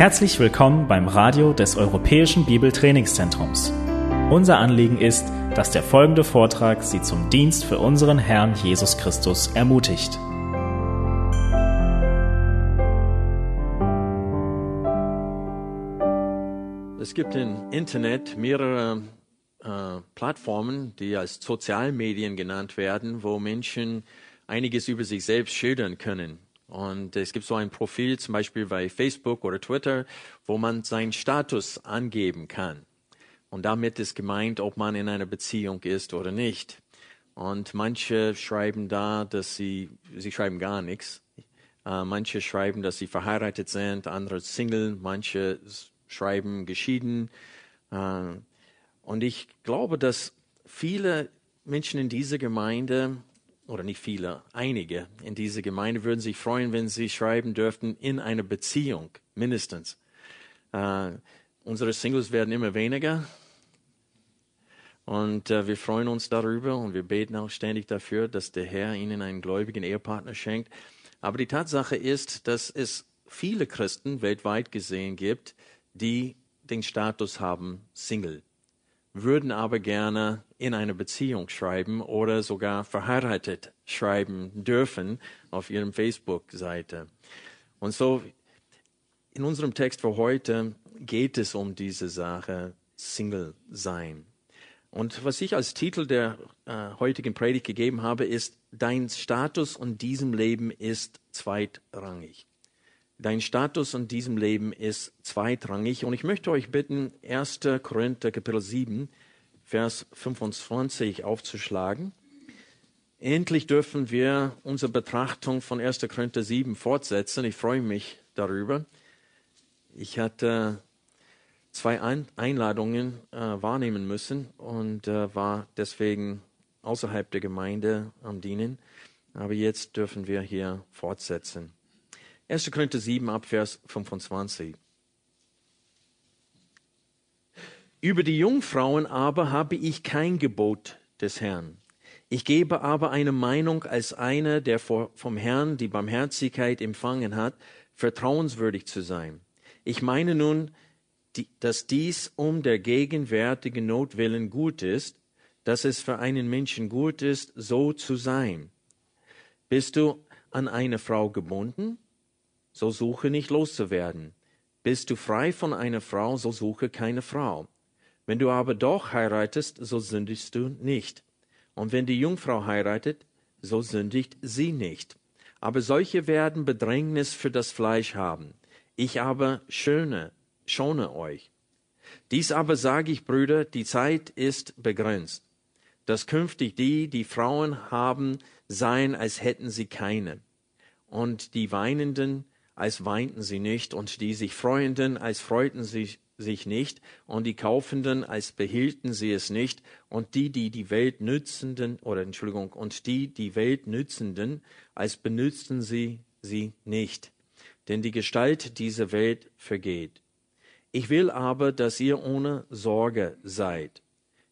Herzlich willkommen beim Radio des Europäischen Bibeltrainingszentrums. Unser Anliegen ist, dass der folgende Vortrag Sie zum Dienst für unseren Herrn Jesus Christus ermutigt. Es gibt im Internet mehrere äh, Plattformen, die als Sozialmedien genannt werden, wo Menschen einiges über sich selbst schildern können. Und es gibt so ein Profil, zum Beispiel bei Facebook oder Twitter, wo man seinen Status angeben kann. Und damit ist gemeint, ob man in einer Beziehung ist oder nicht. Und manche schreiben da, dass sie, sie schreiben gar nichts. Äh, manche schreiben, dass sie verheiratet sind, andere Single, manche schreiben geschieden. Äh, und ich glaube, dass viele Menschen in dieser Gemeinde oder nicht viele, einige in dieser Gemeinde würden sich freuen, wenn sie schreiben dürften, in einer Beziehung, mindestens. Äh, unsere Singles werden immer weniger. Und äh, wir freuen uns darüber und wir beten auch ständig dafür, dass der Herr ihnen einen gläubigen Ehepartner schenkt. Aber die Tatsache ist, dass es viele Christen weltweit gesehen gibt, die den Status haben Single würden aber gerne in einer Beziehung schreiben oder sogar verheiratet schreiben dürfen auf ihrem Facebook-Seite. Und so in unserem Text für heute geht es um diese Sache Single sein. Und was ich als Titel der äh, heutigen Predigt gegeben habe, ist, dein Status in diesem Leben ist zweitrangig. Dein Status in diesem Leben ist zweitrangig. Und ich möchte euch bitten, 1. Korinther Kapitel 7, Vers 25 aufzuschlagen. Endlich dürfen wir unsere Betrachtung von 1. Korinther 7 fortsetzen. Ich freue mich darüber. Ich hatte zwei Einladungen äh, wahrnehmen müssen und äh, war deswegen außerhalb der Gemeinde am Dienen. Aber jetzt dürfen wir hier fortsetzen. 1. Korinther 7 ab Vers 25. Über die Jungfrauen aber habe ich kein Gebot des Herrn. Ich gebe aber eine Meinung als einer, der vom Herrn die Barmherzigkeit empfangen hat, vertrauenswürdig zu sein. Ich meine nun, dass dies um der gegenwärtigen Not willen gut ist, dass es für einen Menschen gut ist, so zu sein. Bist du an eine Frau gebunden? so suche nicht loszuwerden. Bist du frei von einer Frau, so suche keine Frau. Wenn du aber doch heiratest, so sündigst du nicht. Und wenn die Jungfrau heiratet, so sündigt sie nicht. Aber solche werden Bedrängnis für das Fleisch haben. Ich aber schöne, schone euch. Dies aber sage ich, Brüder, die Zeit ist begrenzt, dass künftig die, die Frauen haben, seien, als hätten sie keine. Und die Weinenden, als weinten sie nicht, und die sich Freuenden, als freuten sie sich nicht, und die Kaufenden, als behielten sie es nicht, und die, die die Welt nützenden, oder Entschuldigung, und die, die Welt nützenden, als benützten sie sie nicht. Denn die Gestalt dieser Welt vergeht. Ich will aber, dass ihr ohne Sorge seid.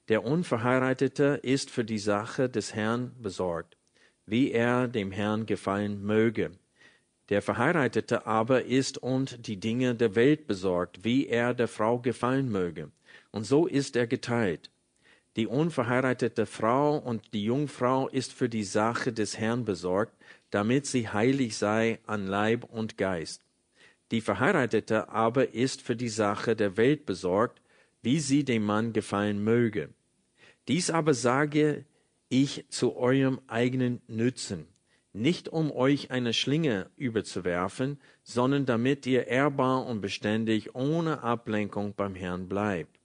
Der Unverheiratete ist für die Sache des Herrn besorgt, wie er dem Herrn gefallen möge. Der Verheiratete aber ist und die Dinge der Welt besorgt, wie er der Frau gefallen möge. Und so ist er geteilt. Die unverheiratete Frau und die Jungfrau ist für die Sache des Herrn besorgt, damit sie heilig sei an Leib und Geist. Die Verheiratete aber ist für die Sache der Welt besorgt, wie sie dem Mann gefallen möge. Dies aber sage ich zu eurem eigenen Nützen nicht um euch eine Schlinge überzuwerfen, sondern damit ihr ehrbar und beständig ohne Ablenkung beim Herrn bleibt.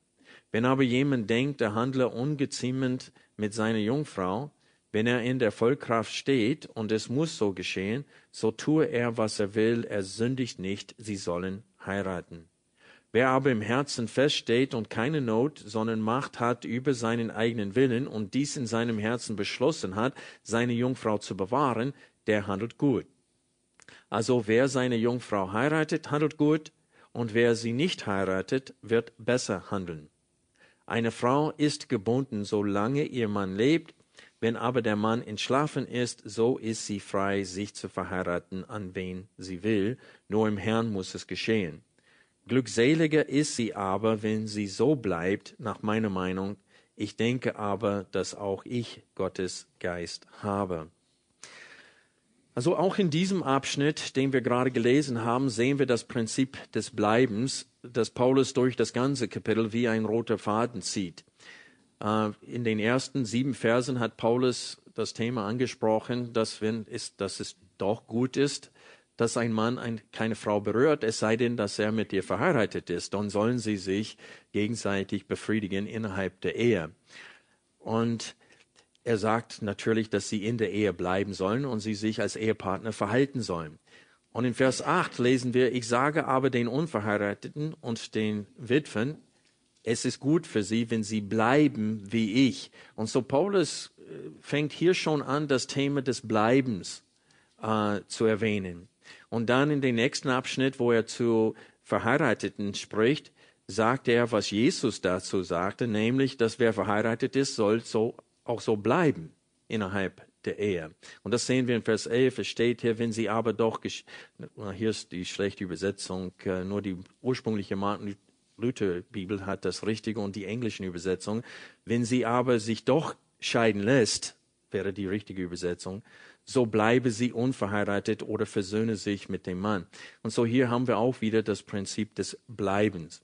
Wenn aber jemand denkt, er handle ungeziemend mit seiner Jungfrau, wenn er in der Vollkraft steht, und es muss so geschehen, so tue er, was er will, er sündigt nicht, sie sollen heiraten. Wer aber im Herzen feststeht und keine Not, sondern Macht hat über seinen eigenen Willen und dies in seinem Herzen beschlossen hat, seine Jungfrau zu bewahren, der handelt gut. Also wer seine Jungfrau heiratet, handelt gut, und wer sie nicht heiratet, wird besser handeln. Eine Frau ist gebunden, solange ihr Mann lebt, wenn aber der Mann entschlafen ist, so ist sie frei, sich zu verheiraten, an wen sie will, nur im Herrn muss es geschehen. Glückseliger ist sie aber, wenn sie so bleibt, nach meiner Meinung. Ich denke aber, dass auch ich Gottes Geist habe. Also auch in diesem Abschnitt, den wir gerade gelesen haben, sehen wir das Prinzip des Bleibens, das Paulus durch das ganze Kapitel wie ein roter Faden zieht. Äh, in den ersten sieben Versen hat Paulus das Thema angesprochen, dass, wenn es, dass es doch gut ist, dass ein Mann ein, keine Frau berührt, es sei denn, dass er mit ihr verheiratet ist. Dann sollen sie sich gegenseitig befriedigen innerhalb der Ehe. Und er sagt natürlich, dass sie in der Ehe bleiben sollen und sie sich als Ehepartner verhalten sollen. Und in Vers 8 lesen wir, ich sage aber den Unverheirateten und den Witwen, es ist gut für sie, wenn sie bleiben wie ich. Und so Paulus äh, fängt hier schon an, das Thema des Bleibens äh, zu erwähnen. Und dann in den nächsten Abschnitt, wo er zu Verheirateten spricht, sagt er, was Jesus dazu sagte, nämlich, dass wer verheiratet ist, soll so auch so bleiben innerhalb der Ehe. Und das sehen wir in Vers 11. Es steht hier, wenn sie aber doch, hier ist die schlechte Übersetzung, äh, nur die ursprüngliche Martin Luther Bibel hat das richtige und die englischen Übersetzungen. Wenn sie aber sich doch scheiden lässt, wäre die richtige Übersetzung, so bleibe sie unverheiratet oder versöhne sich mit dem Mann. Und so hier haben wir auch wieder das Prinzip des Bleibens.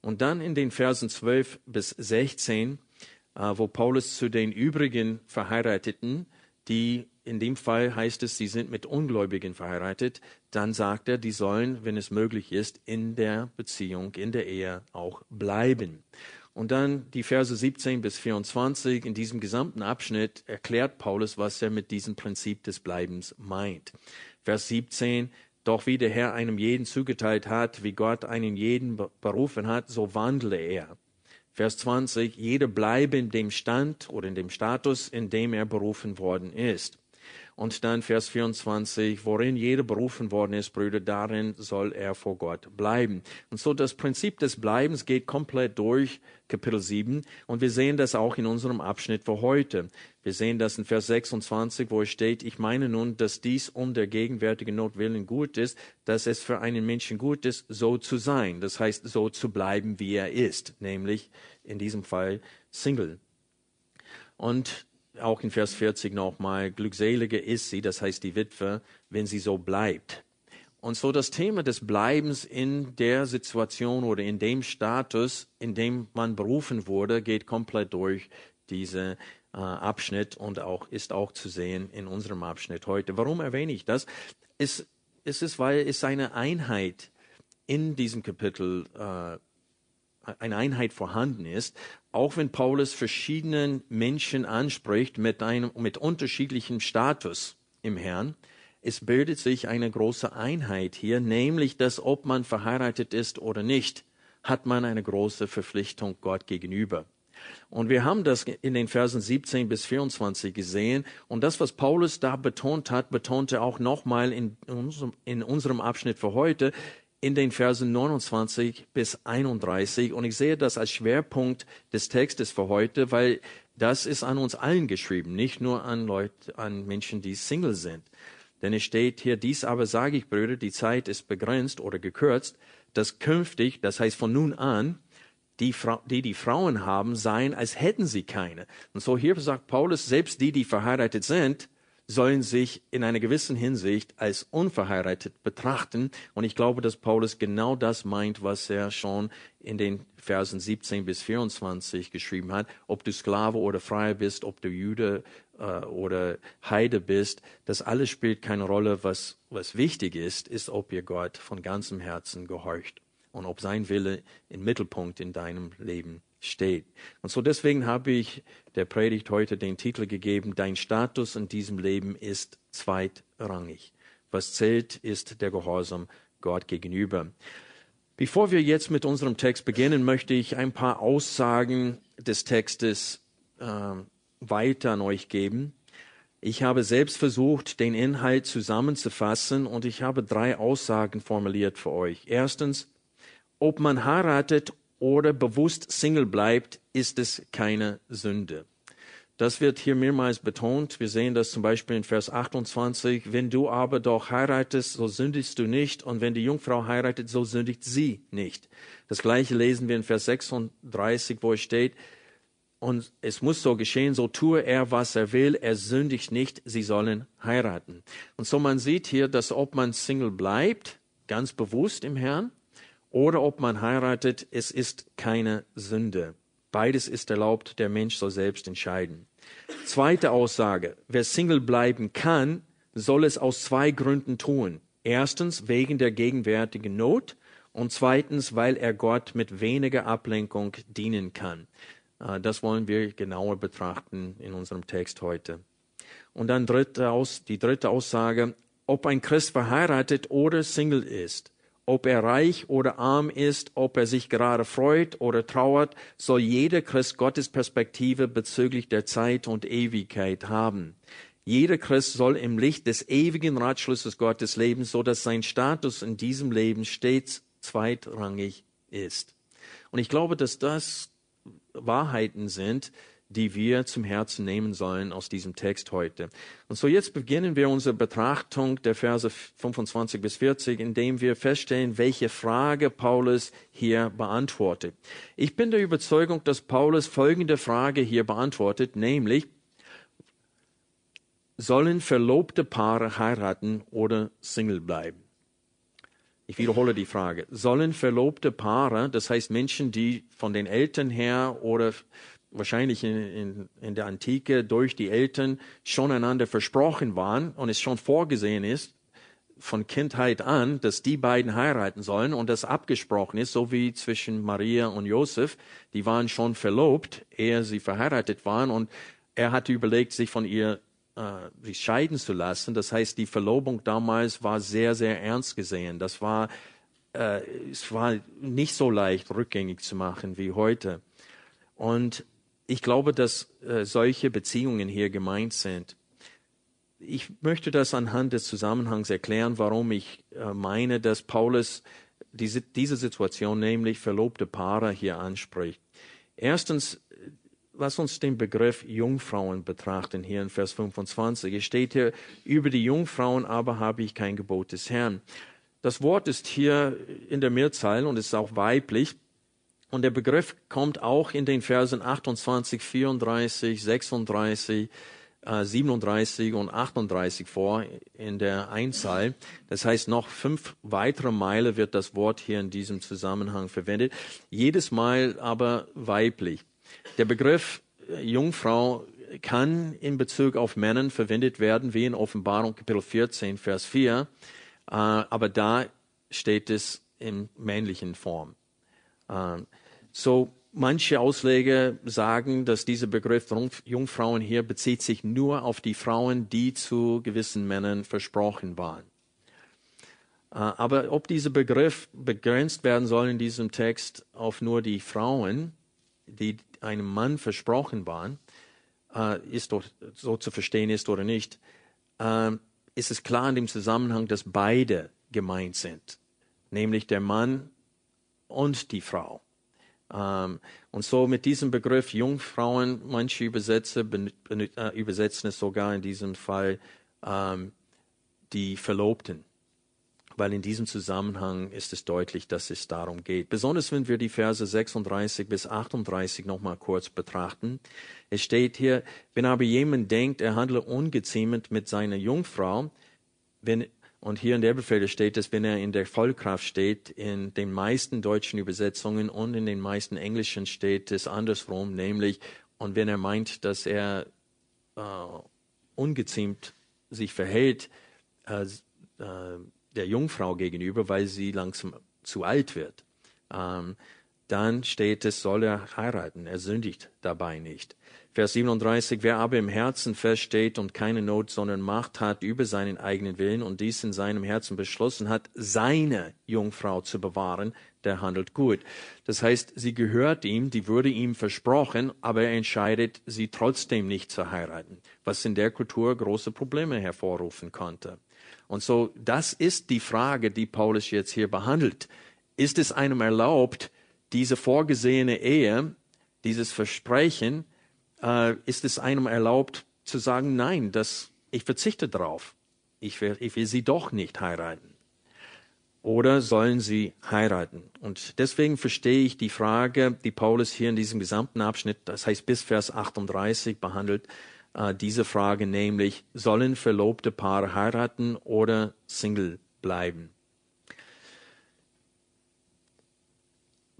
Und dann in den Versen 12 bis 16 äh, wo Paulus zu den übrigen Verheirateten, die in dem Fall heißt es, sie sind mit Ungläubigen verheiratet, dann sagt er, die sollen, wenn es möglich ist, in der Beziehung, in der Ehe auch bleiben. Und dann die Verse 17 bis 24, in diesem gesamten Abschnitt erklärt Paulus, was er mit diesem Prinzip des Bleibens meint. Vers 17, doch wie der Herr einem jeden zugeteilt hat, wie Gott einen jeden berufen hat, so wandle er. Vers 20, jeder bleibe in dem Stand oder in dem Status, in dem er berufen worden ist. Und dann Vers 24, worin jeder berufen worden ist, Brüder, darin soll er vor Gott bleiben. Und so das Prinzip des Bleibens geht komplett durch Kapitel 7 und wir sehen das auch in unserem Abschnitt für heute. Wir sehen das in Vers 26, wo es steht, ich meine nun, dass dies um der gegenwärtigen Not willen gut ist, dass es für einen Menschen gut ist, so zu sein. Das heißt, so zu bleiben, wie er ist, nämlich in diesem Fall Single. Und auch in Vers 40 nochmal, glückselige ist sie, das heißt die Witwe, wenn sie so bleibt. Und so das Thema des Bleibens in der Situation oder in dem Status, in dem man berufen wurde, geht komplett durch diese äh, Abschnitt und auch ist auch zu sehen in unserem Abschnitt heute. Warum erwähne ich das? Es, es ist, weil es eine Einheit in diesem Kapitel äh, eine Einheit vorhanden ist, auch wenn Paulus verschiedenen Menschen anspricht mit einem, mit unterschiedlichem Status im Herrn, es bildet sich eine große Einheit hier, nämlich, dass ob man verheiratet ist oder nicht, hat man eine große Verpflichtung Gott gegenüber. Und wir haben das in den Versen 17 bis 24 gesehen. Und das, was Paulus da betont hat, betonte auch nochmal in in unserem Abschnitt für heute in den Versen 29 bis 31. Und ich sehe das als Schwerpunkt des Textes für heute, weil das ist an uns allen geschrieben, nicht nur an Leute, an Menschen, die Single sind. Denn es steht hier, dies aber sage ich, Brüder, die Zeit ist begrenzt oder gekürzt, dass künftig, das heißt von nun an, die, Fra die, die Frauen haben, seien, als hätten sie keine. Und so hier sagt Paulus, selbst die, die verheiratet sind, sollen sich in einer gewissen Hinsicht als unverheiratet betrachten. Und ich glaube, dass Paulus genau das meint, was er schon in den Versen 17 bis 24 geschrieben hat. Ob du Sklave oder Freier bist, ob du Jude äh, oder Heide bist, das alles spielt keine Rolle. Was, was wichtig ist, ist, ob ihr Gott von ganzem Herzen gehorcht und ob sein Wille im Mittelpunkt in deinem Leben steht. Und so deswegen habe ich der Predigt heute den Titel gegeben, Dein Status in diesem Leben ist zweitrangig. Was zählt, ist der Gehorsam Gott gegenüber. Bevor wir jetzt mit unserem Text beginnen, möchte ich ein paar Aussagen des Textes äh, weiter an euch geben. Ich habe selbst versucht, den Inhalt zusammenzufassen und ich habe drei Aussagen formuliert für euch. Erstens, ob man heiratet oder bewusst Single bleibt, ist es keine Sünde. Das wird hier mehrmals betont. Wir sehen das zum Beispiel in Vers 28. Wenn du aber doch heiratest, so sündigst du nicht. Und wenn die Jungfrau heiratet, so sündigt sie nicht. Das gleiche lesen wir in Vers 36, wo es steht, und es muss so geschehen, so tue er, was er will, er sündigt nicht, sie sollen heiraten. Und so man sieht hier, dass ob man Single bleibt, ganz bewusst im Herrn, oder ob man heiratet, es ist keine Sünde. Beides ist erlaubt, der Mensch soll selbst entscheiden. Zweite Aussage, wer Single bleiben kann, soll es aus zwei Gründen tun. Erstens wegen der gegenwärtigen Not und zweitens, weil er Gott mit weniger Ablenkung dienen kann. Äh, das wollen wir genauer betrachten in unserem Text heute. Und dann dritte Aus, die dritte Aussage, ob ein Christ verheiratet oder Single ist ob er reich oder arm ist, ob er sich gerade freut oder trauert, soll jeder Christ Gottes Perspektive bezüglich der Zeit und Ewigkeit haben. Jeder Christ soll im Licht des ewigen Ratschlusses Gottes leben, so dass sein Status in diesem Leben stets zweitrangig ist. Und ich glaube, dass das Wahrheiten sind, die wir zum Herzen nehmen sollen aus diesem Text heute. Und so jetzt beginnen wir unsere Betrachtung der Verse 25 bis 40, indem wir feststellen, welche Frage Paulus hier beantwortet. Ich bin der Überzeugung, dass Paulus folgende Frage hier beantwortet, nämlich, sollen verlobte Paare heiraten oder Single bleiben? Ich wiederhole die Frage. Sollen verlobte Paare, das heißt Menschen, die von den Eltern her oder wahrscheinlich in, in, in der Antike durch die Eltern schon einander versprochen waren und es schon vorgesehen ist, von Kindheit an, dass die beiden heiraten sollen und das abgesprochen ist, so wie zwischen Maria und Josef. Die waren schon verlobt, ehe sie verheiratet waren und er hatte überlegt, sich von ihr äh, sich scheiden zu lassen. Das heißt, die Verlobung damals war sehr, sehr ernst gesehen. Das war, äh, es war nicht so leicht rückgängig zu machen wie heute. Und ich glaube, dass äh, solche Beziehungen hier gemeint sind. Ich möchte das anhand des Zusammenhangs erklären, warum ich äh, meine, dass Paulus diese, Situation, nämlich verlobte Paare, hier anspricht. Erstens, lass uns den Begriff Jungfrauen betrachten, hier in Vers 25. Es steht hier, über die Jungfrauen aber habe ich kein Gebot des Herrn. Das Wort ist hier in der Mehrzahl und ist auch weiblich. Und der Begriff kommt auch in den Versen 28, 34, 36, 37 und 38 vor in der Einzahl. Das heißt, noch fünf weitere Meile wird das Wort hier in diesem Zusammenhang verwendet. Jedes Mal aber weiblich. Der Begriff äh, Jungfrau kann in Bezug auf Männern verwendet werden, wie in Offenbarung Kapitel 14, Vers 4. Äh, aber da steht es in männlichen Form. So, manche Ausleger sagen, dass dieser Begriff Jungfrauen hier bezieht sich nur auf die Frauen, die zu gewissen Männern versprochen waren. Äh, aber ob dieser Begriff begrenzt werden soll in diesem Text auf nur die Frauen, die einem Mann versprochen waren, äh, ist doch so zu verstehen ist oder nicht, äh, ist es klar in dem Zusammenhang, dass beide gemeint sind, nämlich der Mann und die Frau. Ähm, und so mit diesem Begriff Jungfrauen, manche Übersetzer äh, übersetzen es sogar in diesem Fall ähm, die Verlobten. Weil in diesem Zusammenhang ist es deutlich, dass es darum geht. Besonders wenn wir die Verse 36 bis 38 nochmal kurz betrachten. Es steht hier, wenn aber jemand denkt, er handle ungeziemt mit seiner Jungfrau, wenn und hier in der Befehle steht es, wenn er in der Vollkraft steht, in den meisten deutschen Übersetzungen und in den meisten englischen steht es andersrum, nämlich, und wenn er meint, dass er äh, ungeziemt sich verhält äh, äh, der Jungfrau gegenüber, weil sie langsam zu alt wird, ähm, dann steht es, soll er heiraten. Er sündigt dabei nicht. Vers 37, wer aber im Herzen feststeht und keine Not, sondern Macht hat über seinen eigenen Willen und dies in seinem Herzen beschlossen hat, seine Jungfrau zu bewahren, der handelt gut. Das heißt, sie gehört ihm, die wurde ihm versprochen, aber er entscheidet, sie trotzdem nicht zu heiraten, was in der Kultur große Probleme hervorrufen konnte. Und so, das ist die Frage, die Paulus jetzt hier behandelt. Ist es einem erlaubt, diese vorgesehene Ehe, dieses Versprechen, äh, ist es einem erlaubt zu sagen, nein, das, ich verzichte darauf. Ich will, ich will sie doch nicht heiraten. Oder sollen sie heiraten? Und deswegen verstehe ich die Frage, die Paulus hier in diesem gesamten Abschnitt, das heißt bis Vers 38 behandelt, äh, diese Frage, nämlich, sollen verlobte Paare heiraten oder Single bleiben?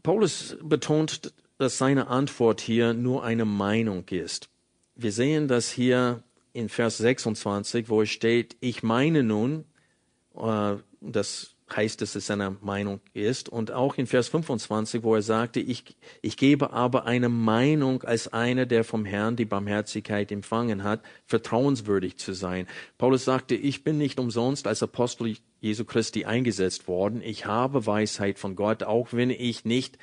Paulus betont, dass seine Antwort hier nur eine Meinung ist. Wir sehen das hier in Vers 26, wo es steht, ich meine nun, äh, das heißt, dass es seine Meinung ist. Und auch in Vers 25, wo er sagte, ich, ich gebe aber eine Meinung als einer, der vom Herrn die Barmherzigkeit empfangen hat, vertrauenswürdig zu sein. Paulus sagte, ich bin nicht umsonst als Apostel Jesu Christi eingesetzt worden. Ich habe Weisheit von Gott, auch wenn ich nicht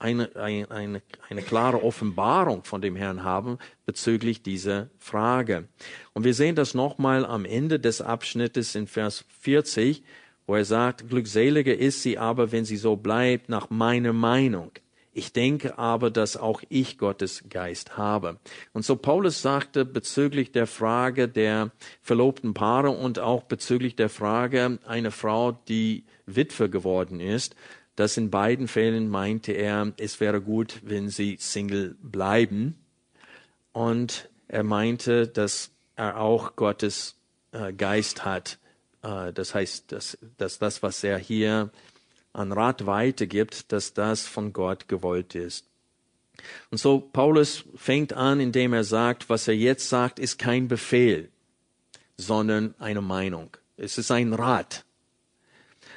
eine, eine, eine, eine klare Offenbarung von dem Herrn haben bezüglich dieser Frage. Und wir sehen das nochmal am Ende des Abschnittes in Vers 40, wo er sagt, glückseliger ist sie aber, wenn sie so bleibt, nach meiner Meinung. Ich denke aber, dass auch ich Gottes Geist habe. Und so Paulus sagte bezüglich der Frage der verlobten Paare und auch bezüglich der Frage einer Frau, die Witwe geworden ist, dass in beiden Fällen meinte er, es wäre gut, wenn sie Single bleiben. Und er meinte, dass er auch Gottes äh, Geist hat, äh, das heißt, dass, dass das, was er hier an Rat weitergibt, dass das von Gott gewollt ist. Und so Paulus fängt an, indem er sagt, was er jetzt sagt, ist kein Befehl, sondern eine Meinung. Es ist ein Rat.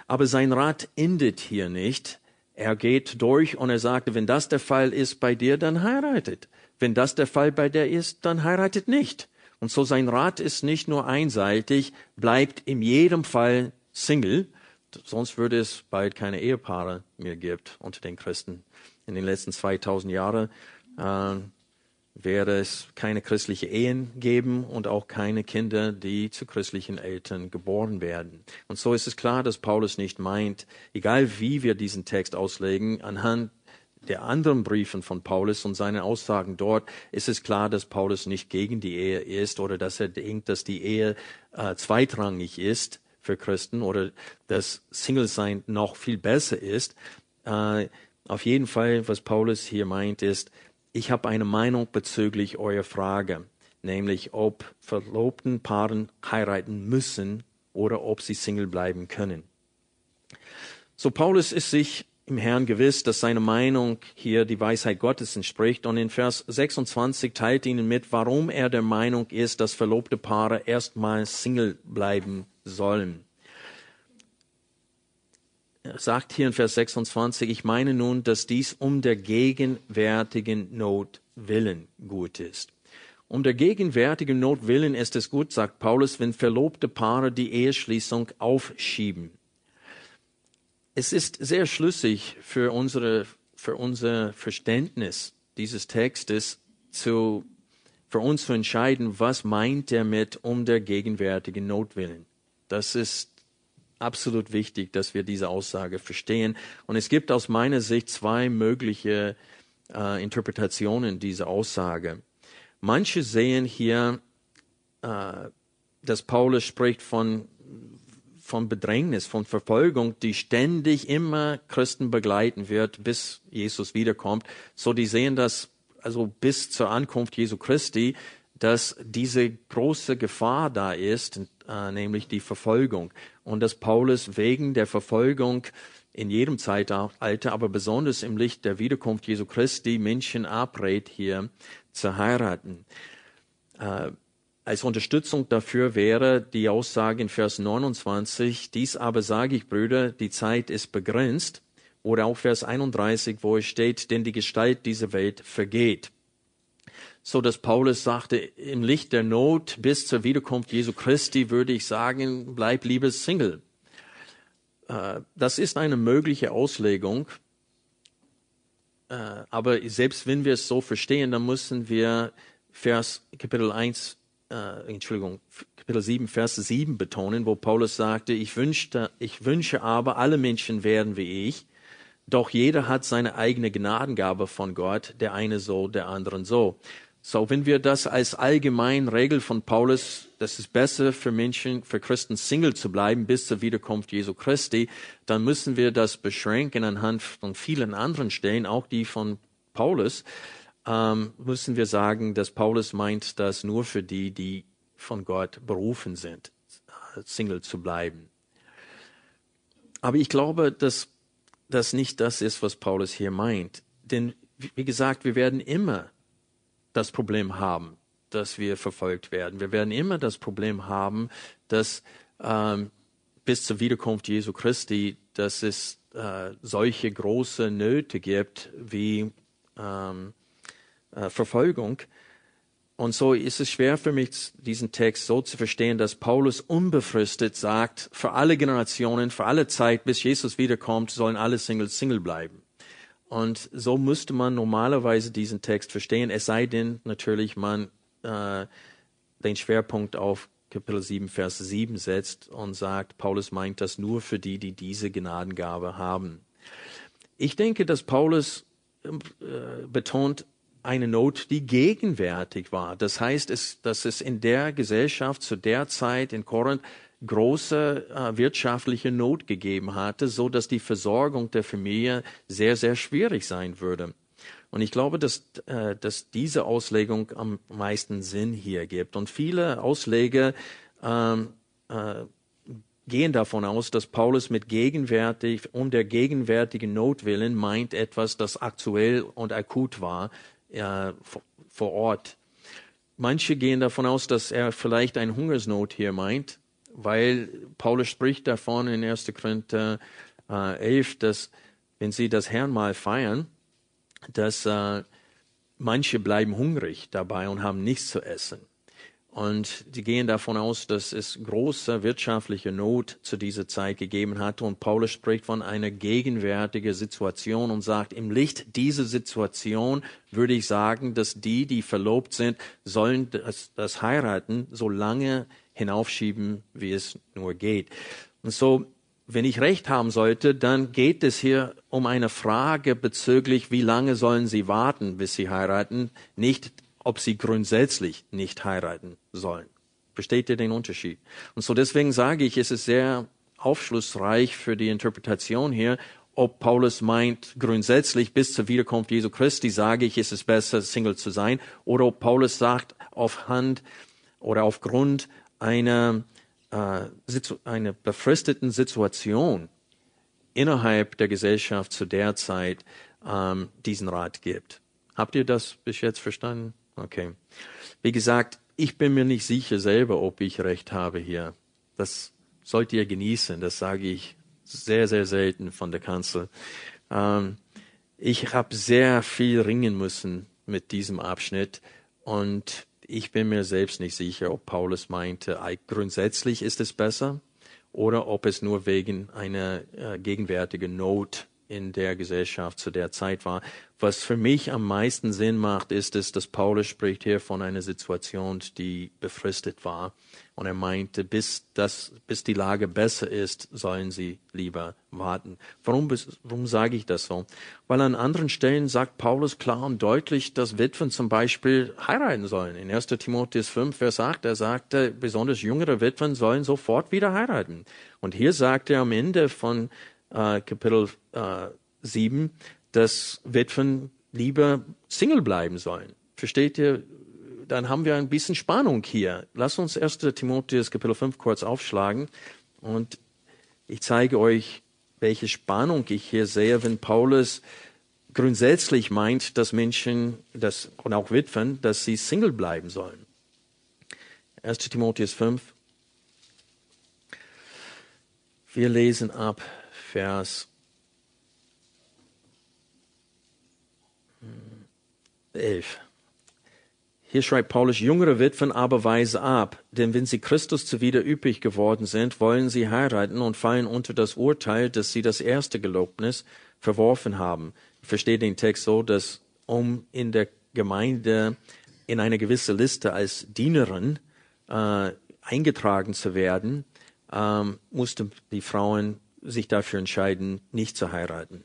Aber sein Rat endet hier nicht. Er geht durch und er sagt, wenn das der Fall ist bei dir, dann heiratet. Wenn das der Fall bei dir ist, dann heiratet nicht. Und so sein Rat ist nicht nur einseitig, bleibt in jedem Fall Single, sonst würde es bald keine Ehepaare mehr gibt unter den Christen. In den letzten 2000 Jahren äh, wäre es keine christliche Ehen geben und auch keine Kinder, die zu christlichen Eltern geboren werden. Und so ist es klar, dass Paulus nicht meint, egal wie wir diesen Text auslegen, anhand der anderen Briefen von Paulus und seine Aussagen dort ist es klar, dass Paulus nicht gegen die Ehe ist oder dass er denkt, dass die Ehe äh, zweitrangig ist für Christen oder dass Single-Sein noch viel besser ist. Äh, auf jeden Fall, was Paulus hier meint, ist, ich habe eine Meinung bezüglich eurer Frage, nämlich ob verlobten Paaren heiraten müssen oder ob sie Single bleiben können. So Paulus ist sich im Herrn gewiss, dass seine Meinung hier die Weisheit Gottes entspricht. Und in Vers 26 teilt ihnen mit, warum er der Meinung ist, dass verlobte Paare erstmal Single bleiben sollen. Sagt hier in Vers 26, ich meine nun, dass dies um der gegenwärtigen Not willen gut ist. Um der gegenwärtigen Not willen ist es gut, sagt Paulus, wenn verlobte Paare die Eheschließung aufschieben es ist sehr schlüssig für, unsere, für unser Verständnis dieses Textes zu, für uns zu entscheiden, was meint er mit um der gegenwärtigen Notwillen. Das ist absolut wichtig, dass wir diese Aussage verstehen. Und es gibt aus meiner Sicht zwei mögliche äh, Interpretationen dieser Aussage. Manche sehen hier, äh, dass Paulus spricht von von Bedrängnis, von Verfolgung, die ständig immer Christen begleiten wird, bis Jesus wiederkommt. So, die sehen das also bis zur Ankunft Jesu Christi, dass diese große Gefahr da ist, äh, nämlich die Verfolgung. Und dass Paulus wegen der Verfolgung in jedem Zeitalter, aber besonders im Licht der Wiederkunft Jesu Christi Menschen abrät, hier zu heiraten. Äh, als Unterstützung dafür wäre die Aussage in Vers 29, dies aber sage ich, Brüder, die Zeit ist begrenzt. Oder auch Vers 31, wo es steht, denn die Gestalt dieser Welt vergeht. So dass Paulus sagte, im Licht der Not bis zur Wiederkunft Jesu Christi würde ich sagen, bleib lieber Single. Äh, das ist eine mögliche Auslegung. Äh, aber selbst wenn wir es so verstehen, dann müssen wir Vers Kapitel 1 äh, Entschuldigung, Kapitel 7, Vers 7 betonen, wo Paulus sagte, ich wünschte, ich wünsche aber, alle Menschen werden wie ich, doch jeder hat seine eigene Gnadengabe von Gott, der eine so, der anderen so. So, wenn wir das als allgemein Regel von Paulus, das ist besser für Menschen, für Christen Single zu bleiben bis zur Wiederkunft Jesu Christi, dann müssen wir das beschränken anhand von vielen anderen Stellen, auch die von Paulus, ähm, müssen wir sagen, dass Paulus meint das nur für die, die von Gott berufen sind, Single zu bleiben. Aber ich glaube, dass das nicht das ist, was Paulus hier meint. Denn, wie gesagt, wir werden immer das Problem haben, dass wir verfolgt werden. Wir werden immer das Problem haben, dass ähm, bis zur Wiederkunft Jesu Christi, dass es äh, solche große Nöte gibt wie ähm, äh, Verfolgung. Und so ist es schwer für mich, diesen Text so zu verstehen, dass Paulus unbefristet sagt, für alle Generationen, für alle Zeit, bis Jesus wiederkommt, sollen alle Singles Single bleiben. Und so müsste man normalerweise diesen Text verstehen, es sei denn natürlich man äh, den Schwerpunkt auf Kapitel 7, Vers 7 setzt und sagt, Paulus meint das nur für die, die diese Gnadengabe haben. Ich denke, dass Paulus äh, betont eine Not, die gegenwärtig war. Das heißt, es, dass es in der Gesellschaft zu der Zeit in Korinth große äh, wirtschaftliche Not gegeben hatte, so dass die Versorgung der Familie sehr, sehr schwierig sein würde. Und ich glaube, dass, äh, dass diese Auslegung am meisten Sinn hier gibt. Und viele Ausleger ähm, äh, gehen davon aus, dass Paulus mit gegenwärtig, um der gegenwärtigen Not willen meint etwas, das aktuell und akut war äh, vor Ort. Manche gehen davon aus, dass er vielleicht eine Hungersnot hier meint, weil Paulus spricht davon in 1. Korinther äh, 11, dass wenn sie das Herrnmal feiern, dass äh, manche bleiben hungrig dabei und haben nichts zu essen. Und die gehen davon aus, dass es große wirtschaftliche Not zu dieser Zeit gegeben hat. Und Paulus spricht von einer gegenwärtigen Situation und sagt, im Licht dieser Situation würde ich sagen, dass die, die verlobt sind, sollen das, das heiraten, so lange hinaufschieben, wie es nur geht. Und so, wenn ich recht haben sollte, dann geht es hier um eine Frage bezüglich, wie lange sollen sie warten, bis sie heiraten, nicht ob sie grundsätzlich nicht heiraten sollen. Versteht ihr den Unterschied? Und so deswegen sage ich, es ist sehr aufschlussreich für die Interpretation hier, ob Paulus meint, grundsätzlich bis zur Wiederkunft Jesu Christi sage ich, ist es besser, Single zu sein, oder ob Paulus sagt, auf Hand oder aufgrund einer, äh, einer befristeten Situation innerhalb der Gesellschaft zu der Zeit ähm, diesen Rat gibt. Habt ihr das bis jetzt verstanden? Okay. Wie gesagt, ich bin mir nicht sicher selber, ob ich recht habe hier. Das sollt ihr genießen. Das sage ich sehr, sehr selten von der Kanzel. Ähm, ich habe sehr viel ringen müssen mit diesem Abschnitt und ich bin mir selbst nicht sicher, ob Paulus meinte, grundsätzlich ist es besser oder ob es nur wegen einer äh, gegenwärtigen Not in der Gesellschaft zu der Zeit war. Was für mich am meisten Sinn macht, ist es, dass Paulus spricht hier von einer Situation, die befristet war. Und er meinte, bis, das, bis die Lage besser ist, sollen sie lieber warten. Warum, warum sage ich das so? Weil an anderen Stellen sagt Paulus klar und deutlich, dass Witwen zum Beispiel heiraten sollen. In 1 Timotheus 5, Vers 8, er sagte, besonders jüngere Witwen sollen sofort wieder heiraten. Und hier sagt er am Ende von äh, Kapitel äh, 7, dass Witwen lieber Single bleiben sollen. Versteht ihr? Dann haben wir ein bisschen Spannung hier. Lass uns 1. Timotheus Kapitel 5 kurz aufschlagen und ich zeige euch, welche Spannung ich hier sehe, wenn Paulus grundsätzlich meint, dass Menschen dass, und auch Witwen, dass sie Single bleiben sollen. 1. Timotheus 5. Wir lesen ab Vers 11. Hier schreibt Paulus, jüngere Witwen aber weise ab, denn wenn sie Christus zuwider üppig geworden sind, wollen sie heiraten und fallen unter das Urteil, dass sie das erste Gelobnis verworfen haben. Ich verstehe den Text so, dass um in der Gemeinde in eine gewisse Liste als Dienerin äh, eingetragen zu werden, ähm, mussten die Frauen sich dafür entscheiden, nicht zu heiraten.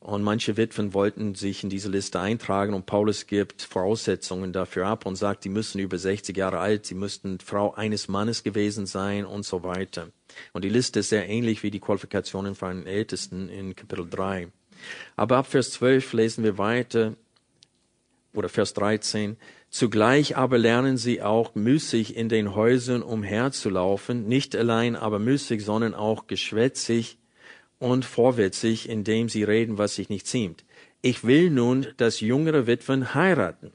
Und manche Witwen wollten sich in diese Liste eintragen und Paulus gibt Voraussetzungen dafür ab und sagt, die müssen über 60 Jahre alt, sie müssten Frau eines Mannes gewesen sein und so weiter. Und die Liste ist sehr ähnlich wie die Qualifikationen für einen Ältesten in Kapitel 3. Aber ab Vers 12 lesen wir weiter, oder Vers 13, Zugleich aber lernen sie auch müßig in den Häusern umherzulaufen, nicht allein aber müßig, sondern auch geschwätzig und vorwitzig, indem sie reden, was sich nicht ziemt. Ich will nun, dass jüngere Witwen heiraten,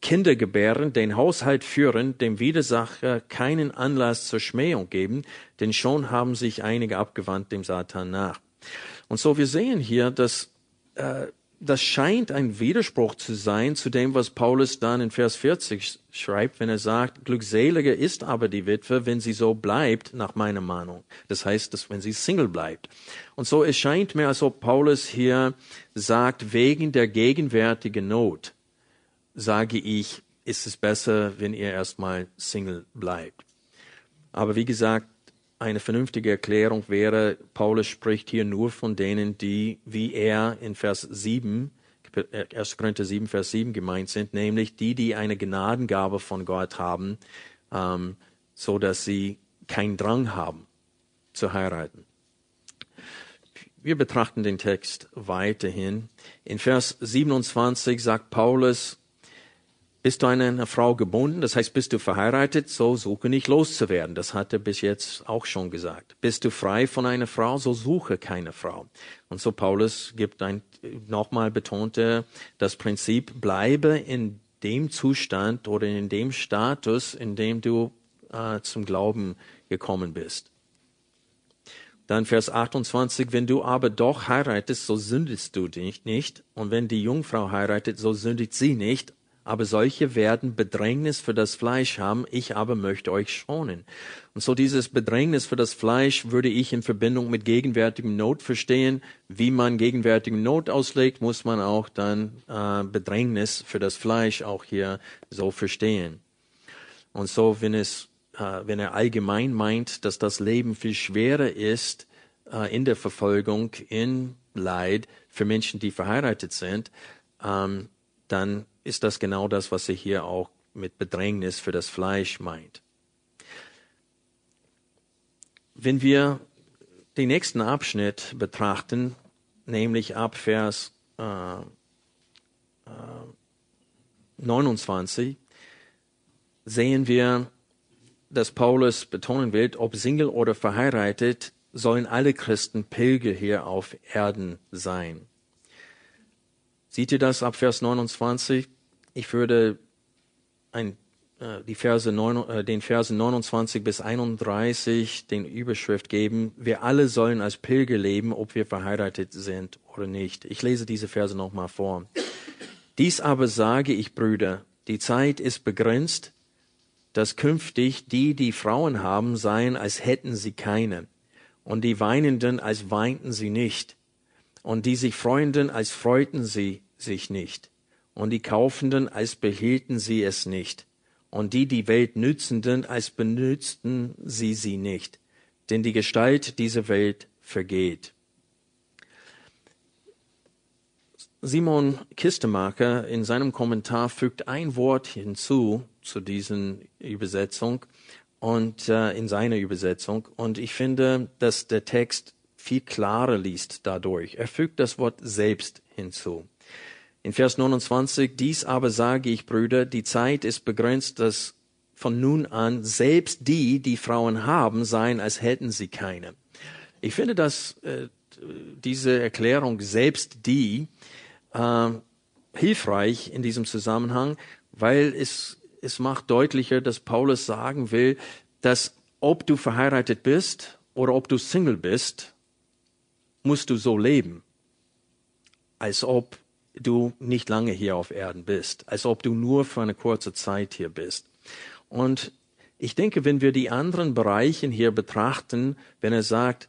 Kinder gebären, den Haushalt führen, dem Widersacher keinen Anlass zur Schmähung geben, denn schon haben sich einige abgewandt dem Satan nach. Und so wir sehen hier, dass äh, das scheint ein Widerspruch zu sein zu dem, was Paulus dann in Vers 40 schreibt, wenn er sagt, glückseliger ist aber die Witwe, wenn sie so bleibt, nach meiner Meinung. Das heißt, dass wenn sie Single bleibt. Und so es scheint mir, als ob Paulus hier sagt, wegen der gegenwärtigen Not, sage ich, ist es besser, wenn ihr erstmal Single bleibt. Aber wie gesagt, eine vernünftige Erklärung wäre, Paulus spricht hier nur von denen, die, wie er in Vers 7, 1. Korinther 7, Vers 7 gemeint sind, nämlich die, die eine Gnadengabe von Gott haben, ähm, so dass sie keinen Drang haben zu heiraten. Wir betrachten den Text weiterhin. In Vers 27 sagt Paulus, bist du an eine Frau gebunden, das heißt, bist du verheiratet, so suche nicht loszuwerden. Das hat er bis jetzt auch schon gesagt. Bist du frei von einer Frau, so suche keine Frau. Und so Paulus gibt ein, nochmal betonte das Prinzip, bleibe in dem Zustand oder in dem Status, in dem du äh, zum Glauben gekommen bist. Dann Vers 28, wenn du aber doch heiratest, so sündest du dich nicht. Und wenn die Jungfrau heiratet, so sündigt sie nicht aber solche werden Bedrängnis für das Fleisch haben, ich aber möchte euch schonen. Und so dieses Bedrängnis für das Fleisch würde ich in Verbindung mit gegenwärtigem Not verstehen. Wie man gegenwärtigen Not auslegt, muss man auch dann äh, Bedrängnis für das Fleisch auch hier so verstehen. Und so, wenn es, äh, wenn er allgemein meint, dass das Leben viel schwerer ist äh, in der Verfolgung, in Leid für Menschen, die verheiratet sind, ähm, dann ist das genau das, was er hier auch mit Bedrängnis für das Fleisch meint. Wenn wir den nächsten Abschnitt betrachten, nämlich ab Vers äh, äh, 29, sehen wir, dass Paulus betonen will, ob Single oder verheiratet, sollen alle Christen Pilger hier auf Erden sein. Seht ihr das ab Vers 29? Ich würde ein, äh, die Verse 9, äh, den Versen 29 bis 31 den Überschrift geben. Wir alle sollen als Pilger leben, ob wir verheiratet sind oder nicht. Ich lese diese Verse nochmal vor. Dies aber sage ich, Brüder, die Zeit ist begrenzt, dass künftig die, die Frauen haben, seien, als hätten sie keine, und die Weinenden, als weinten sie nicht und die sich freunden, als freuten sie sich nicht, und die Kaufenden, als behielten sie es nicht, und die die Welt nützenden, als benützten sie sie nicht, denn die Gestalt dieser Welt vergeht. Simon Kistemacher in seinem Kommentar fügt ein Wort hinzu zu diesen Übersetzung und äh, in seiner Übersetzung und ich finde, dass der Text viel klarer liest dadurch. Er fügt das Wort selbst hinzu. In Vers 29, dies aber sage ich, Brüder, die Zeit ist begrenzt, dass von nun an selbst die, die Frauen haben, seien, als hätten sie keine. Ich finde, dass äh, diese Erklärung selbst die äh, hilfreich in diesem Zusammenhang, weil es, es macht deutlicher, dass Paulus sagen will, dass ob du verheiratet bist oder ob du Single bist, musst du so leben, als ob du nicht lange hier auf Erden bist, als ob du nur für eine kurze Zeit hier bist. Und ich denke, wenn wir die anderen Bereiche hier betrachten, wenn er sagt,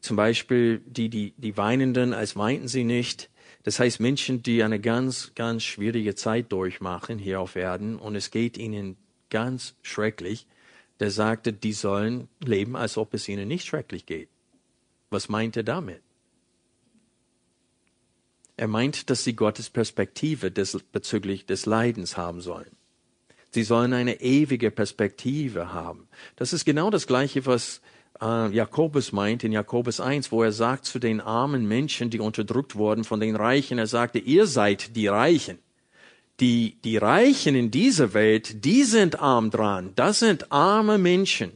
zum Beispiel die, die, die Weinenden, als weinten sie nicht, das heißt Menschen, die eine ganz, ganz schwierige Zeit durchmachen hier auf Erden und es geht ihnen ganz schrecklich, der sagte, die sollen leben, als ob es ihnen nicht schrecklich geht. Was meint er damit? Er meint, dass sie Gottes Perspektive des, bezüglich des Leidens haben sollen. Sie sollen eine ewige Perspektive haben. Das ist genau das Gleiche, was äh, Jakobus meint in Jakobus 1, wo er sagt zu den armen Menschen, die unterdrückt wurden von den Reichen, er sagte, ihr seid die Reichen. Die, die Reichen in dieser Welt, die sind arm dran. Das sind arme Menschen.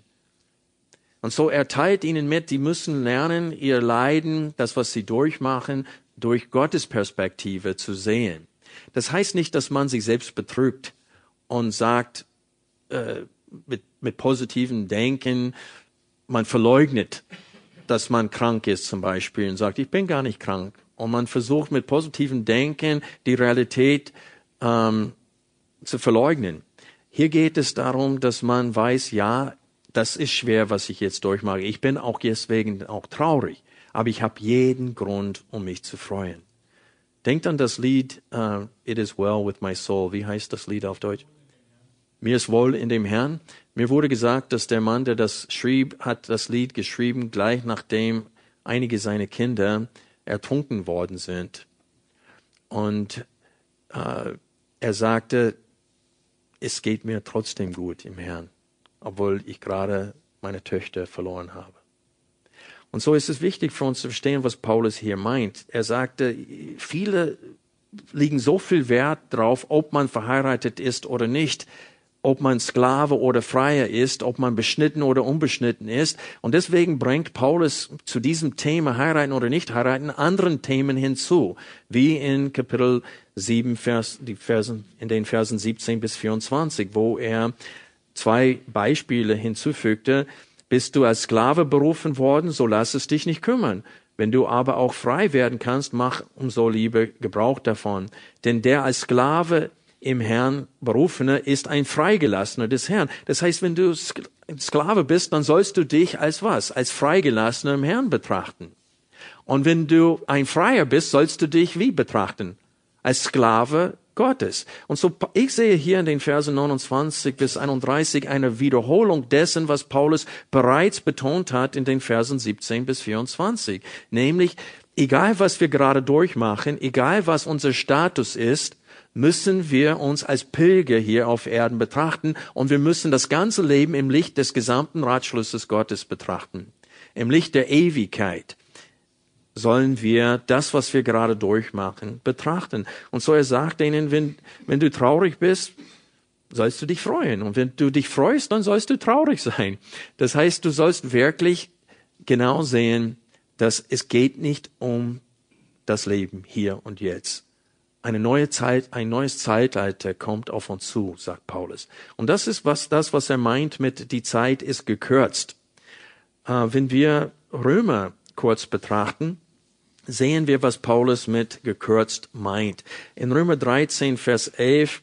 Und so er teilt ihnen mit, die müssen lernen, ihr Leiden, das, was sie durchmachen, durch Gottes Perspektive zu sehen. Das heißt nicht, dass man sich selbst betrügt und sagt, äh, mit, mit positivem Denken, man verleugnet, dass man krank ist zum Beispiel und sagt, ich bin gar nicht krank. Und man versucht mit positivem Denken die Realität ähm, zu verleugnen. Hier geht es darum, dass man weiß, ja, das ist schwer, was ich jetzt durchmache. Ich bin auch deswegen auch traurig, aber ich habe jeden Grund, um mich zu freuen. Denkt an das Lied uh, It is well with my soul. Wie heißt das Lied auf Deutsch? Mir ist wohl in dem Herrn. Mir wurde gesagt, dass der Mann, der das schrieb, hat das Lied geschrieben, gleich nachdem einige seiner Kinder ertrunken worden sind. Und äh, er sagte, es geht mir trotzdem gut im Herrn, obwohl ich gerade meine Töchter verloren habe. Und so ist es wichtig für uns zu verstehen, was Paulus hier meint. Er sagte, viele liegen so viel Wert drauf, ob man verheiratet ist oder nicht, ob man Sklave oder Freier ist, ob man beschnitten oder unbeschnitten ist. Und deswegen bringt Paulus zu diesem Thema heiraten oder nicht heiraten anderen Themen hinzu, wie in Kapitel 7, Vers, die Versen, in den Versen 17 bis 24, wo er zwei Beispiele hinzufügte. Bist du als Sklave berufen worden, so lass es dich nicht kümmern. Wenn du aber auch frei werden kannst, mach umso lieber Gebrauch davon. Denn der als Sklave im Herrn berufene ist ein Freigelassener des Herrn. Das heißt, wenn du Sklave bist, dann sollst du dich als was? Als Freigelassener im Herrn betrachten. Und wenn du ein Freier bist, sollst du dich wie betrachten? Als Sklave Gottes. Und so, ich sehe hier in den Versen 29 bis 31 eine Wiederholung dessen, was Paulus bereits betont hat in den Versen 17 bis 24. Nämlich, egal was wir gerade durchmachen, egal was unser Status ist, müssen wir uns als Pilger hier auf Erden betrachten und wir müssen das ganze Leben im Licht des gesamten Ratschlusses Gottes betrachten. Im Licht der Ewigkeit sollen wir das, was wir gerade durchmachen, betrachten. Und so er sagt ihnen, wenn, wenn du traurig bist, sollst du dich freuen. Und wenn du dich freust, dann sollst du traurig sein. Das heißt, du sollst wirklich genau sehen, dass es geht nicht um das Leben hier und jetzt, eine neue Zeit, ein neues Zeitalter kommt auf uns zu, sagt Paulus. Und das ist was, das, was er meint mit die Zeit ist gekürzt. Äh, wenn wir Römer kurz betrachten, sehen wir, was Paulus mit gekürzt meint. In Römer 13, Vers 11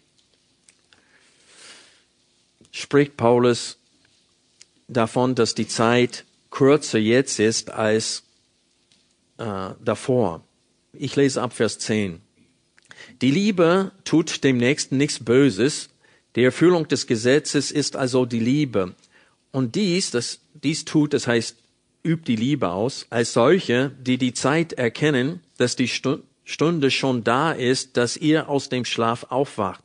spricht Paulus davon, dass die Zeit kürzer jetzt ist als äh, davor. Ich lese ab Vers 10. Die Liebe tut dem Nächsten nichts Böses. Die Erfüllung des Gesetzes ist also die Liebe. Und dies, das, dies tut, das heißt, übt die Liebe aus, als solche, die die Zeit erkennen, dass die Stunde schon da ist, dass ihr aus dem Schlaf aufwacht.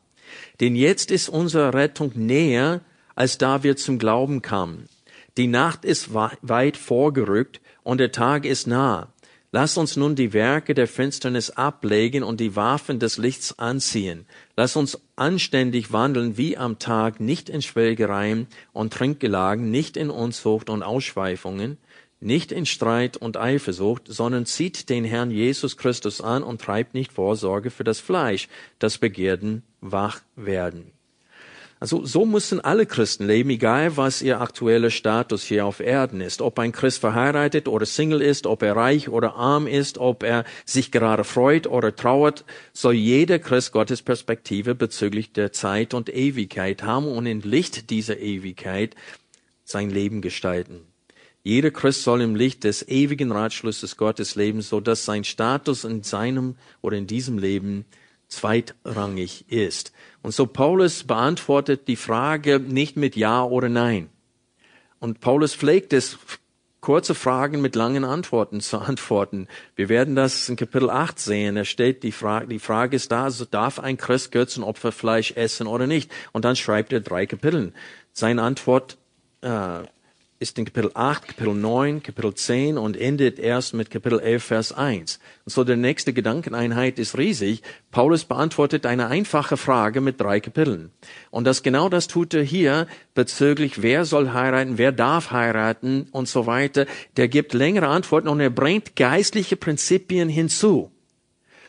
Denn jetzt ist unsere Rettung näher, als da wir zum Glauben kamen. Die Nacht ist weit vorgerückt und der Tag ist nah. Lass uns nun die Werke der Finsternis ablegen und die Waffen des Lichts anziehen. Lass uns anständig wandeln wie am Tag, nicht in Schwelgereien und Trinkgelagen, nicht in Unzucht und Ausschweifungen, nicht in Streit und Eifersucht, sondern zieht den Herrn Jesus Christus an und treibt nicht Vorsorge für das Fleisch, das Begehrten wach werden. Also so müssen alle Christen leben, egal was ihr aktueller Status hier auf Erden ist. Ob ein Christ verheiratet oder Single ist, ob er reich oder arm ist, ob er sich gerade freut oder trauert, soll jeder Christ Gottes Perspektive bezüglich der Zeit und Ewigkeit haben und in Licht dieser Ewigkeit sein Leben gestalten. Jeder Christ soll im Licht des ewigen Ratschlusses Gottes leben, so dass sein Status in seinem oder in diesem Leben zweitrangig ist. Und so Paulus beantwortet die Frage nicht mit Ja oder Nein. Und Paulus pflegt es kurze Fragen mit langen Antworten zu antworten. Wir werden das in Kapitel 8 sehen. Da steht die Frage, die Frage ist da, also darf ein Christ Götzenopferfleisch essen oder nicht? Und dann schreibt er drei Kapiteln. Seine Antwort äh, ist in Kapitel 8, Kapitel 9, Kapitel 10 und endet erst mit Kapitel 11, Vers 1. Und so der nächste Gedankeneinheit ist riesig. Paulus beantwortet eine einfache Frage mit drei Kapiteln. Und das genau das tut er hier bezüglich, wer soll heiraten, wer darf heiraten und so weiter. Der gibt längere Antworten und er bringt geistliche Prinzipien hinzu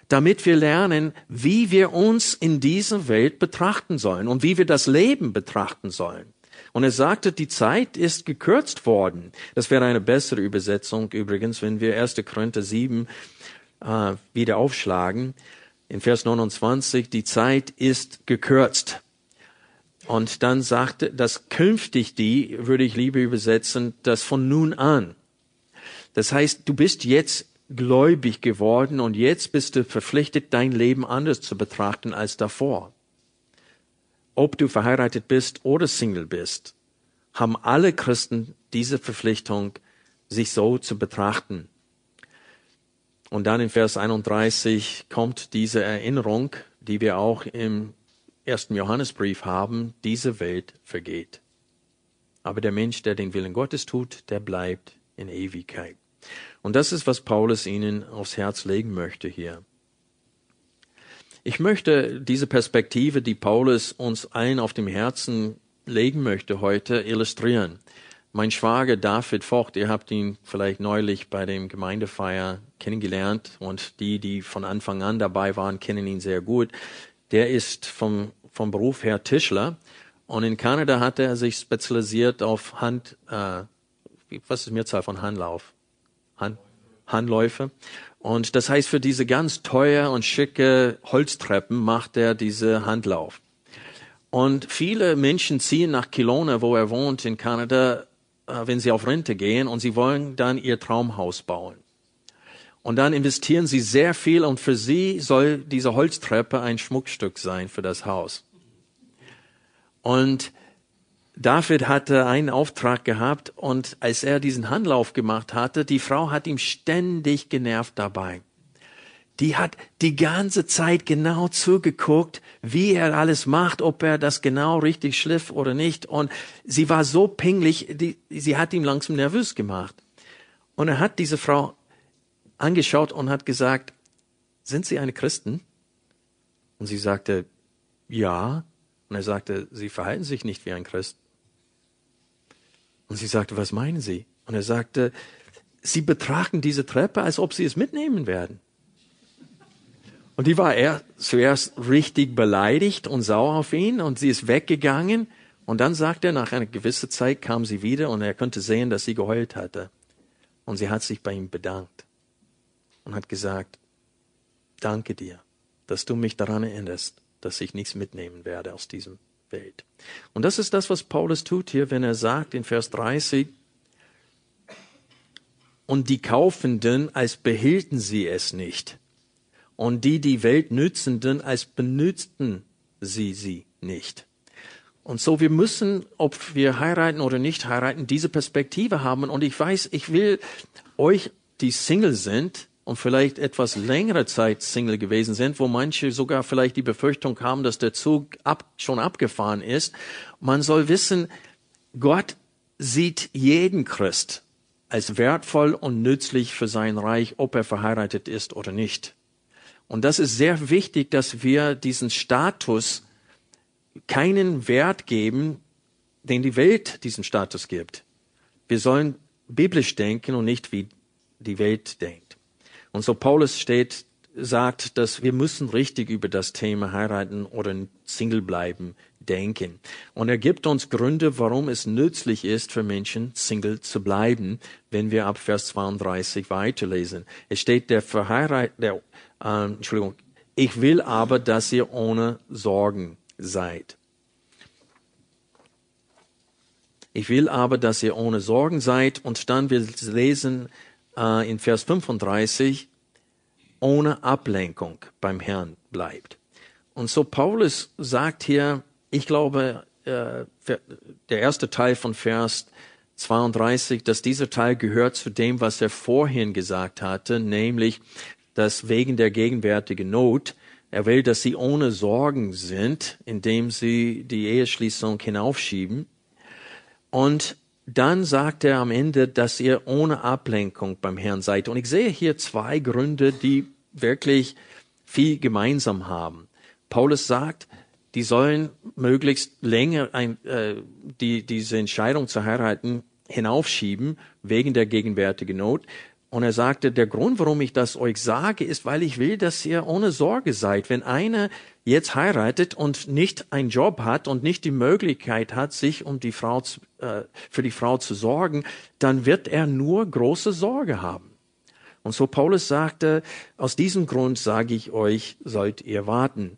damit wir lernen, wie wir uns in dieser Welt betrachten sollen und wie wir das Leben betrachten sollen. Und er sagte, die Zeit ist gekürzt worden. Das wäre eine bessere Übersetzung übrigens, wenn wir 1. Korinther 7 äh, wieder aufschlagen. In Vers 29, die Zeit ist gekürzt. Und dann sagte, das künftig die, würde ich lieber übersetzen, das von nun an. Das heißt, du bist jetzt gläubig geworden und jetzt bist du verpflichtet, dein Leben anders zu betrachten als davor ob du verheiratet bist oder Single bist, haben alle Christen diese Verpflichtung, sich so zu betrachten. Und dann in Vers 31 kommt diese Erinnerung, die wir auch im ersten Johannesbrief haben, diese Welt vergeht. Aber der Mensch, der den Willen Gottes tut, der bleibt in Ewigkeit. Und das ist, was Paulus ihnen aufs Herz legen möchte hier. Ich möchte diese Perspektive, die Paulus uns allen auf dem Herzen legen möchte heute, illustrieren. Mein Schwager David Vocht, ihr habt ihn vielleicht neulich bei dem Gemeindefeier kennengelernt und die, die von Anfang an dabei waren, kennen ihn sehr gut. Der ist vom, vom Beruf her Tischler und in Kanada hat er sich spezialisiert auf Hand, äh, was ist die Mehrzahl von Handlauf? Hand, Handläufe. Und das heißt, für diese ganz teuer und schicke Holztreppen macht er diese Handlauf. Und viele Menschen ziehen nach Kelowna, wo er wohnt in Kanada, äh, wenn sie auf Rente gehen und sie wollen dann ihr Traumhaus bauen. Und dann investieren sie sehr viel und für sie soll diese Holztreppe ein Schmuckstück sein für das Haus. Und David hatte einen Auftrag gehabt und als er diesen Handlauf gemacht hatte, die Frau hat ihm ständig genervt dabei. Die hat die ganze Zeit genau zugeguckt, wie er alles macht, ob er das genau richtig schliff oder nicht. Und sie war so pinglich, die, sie hat ihn langsam nervös gemacht. Und er hat diese Frau angeschaut und hat gesagt, sind Sie eine Christen? Und sie sagte, ja. Und er sagte, Sie verhalten sich nicht wie ein Christ. Und sie sagte, was meinen Sie? Und er sagte, Sie betrachten diese Treppe, als ob Sie es mitnehmen werden. Und die war er zuerst richtig beleidigt und sauer auf ihn und sie ist weggegangen. Und dann sagt er, nach einer gewissen Zeit kam sie wieder und er konnte sehen, dass sie geheult hatte. Und sie hat sich bei ihm bedankt und hat gesagt, danke dir, dass du mich daran erinnerst, dass ich nichts mitnehmen werde aus diesem Welt. Und das ist das, was Paulus tut hier, wenn er sagt in Vers 30, und die Kaufenden, als behielten sie es nicht. Und die, die Welt nützenden, als benützten sie sie nicht. Und so, wir müssen, ob wir heiraten oder nicht heiraten, diese Perspektive haben. Und ich weiß, ich will euch, die Single sind, und vielleicht etwas längere Zeit Single gewesen sind, wo manche sogar vielleicht die Befürchtung haben, dass der Zug ab, schon abgefahren ist. Man soll wissen, Gott sieht jeden Christ als wertvoll und nützlich für sein Reich, ob er verheiratet ist oder nicht. Und das ist sehr wichtig, dass wir diesen Status keinen Wert geben, den die Welt diesen Status gibt. Wir sollen biblisch denken und nicht wie die Welt denkt. Und so Paulus steht, sagt, dass wir müssen richtig über das Thema heiraten oder Single bleiben denken. Und er gibt uns Gründe, warum es nützlich ist für Menschen, Single zu bleiben, wenn wir ab Vers 32 weiterlesen. Es steht, der Verheirat, der, äh, Entschuldigung, ich will aber, dass ihr ohne Sorgen seid. Ich will aber, dass ihr ohne Sorgen seid. Und dann wir lesen äh, in Vers 35 ohne Ablenkung beim Herrn bleibt. Und so Paulus sagt hier, ich glaube, äh, der erste Teil von Vers 32, dass dieser Teil gehört zu dem, was er vorhin gesagt hatte, nämlich, dass wegen der gegenwärtigen Not er will, dass sie ohne Sorgen sind, indem sie die Eheschließung hinaufschieben. Und dann sagt er am Ende, dass ihr ohne Ablenkung beim Herrn seid. Und ich sehe hier zwei Gründe, die wirklich viel gemeinsam haben. Paulus sagt, die sollen möglichst länger ein, äh, die, diese Entscheidung zu heiraten hinaufschieben wegen der gegenwärtigen Not. Und er sagte, der Grund, warum ich das euch sage, ist, weil ich will, dass ihr ohne Sorge seid. Wenn einer jetzt heiratet und nicht einen Job hat und nicht die Möglichkeit hat, sich um die Frau, äh, für die Frau zu sorgen, dann wird er nur große Sorge haben. Und so Paulus sagte, aus diesem Grund sage ich euch, sollt ihr warten.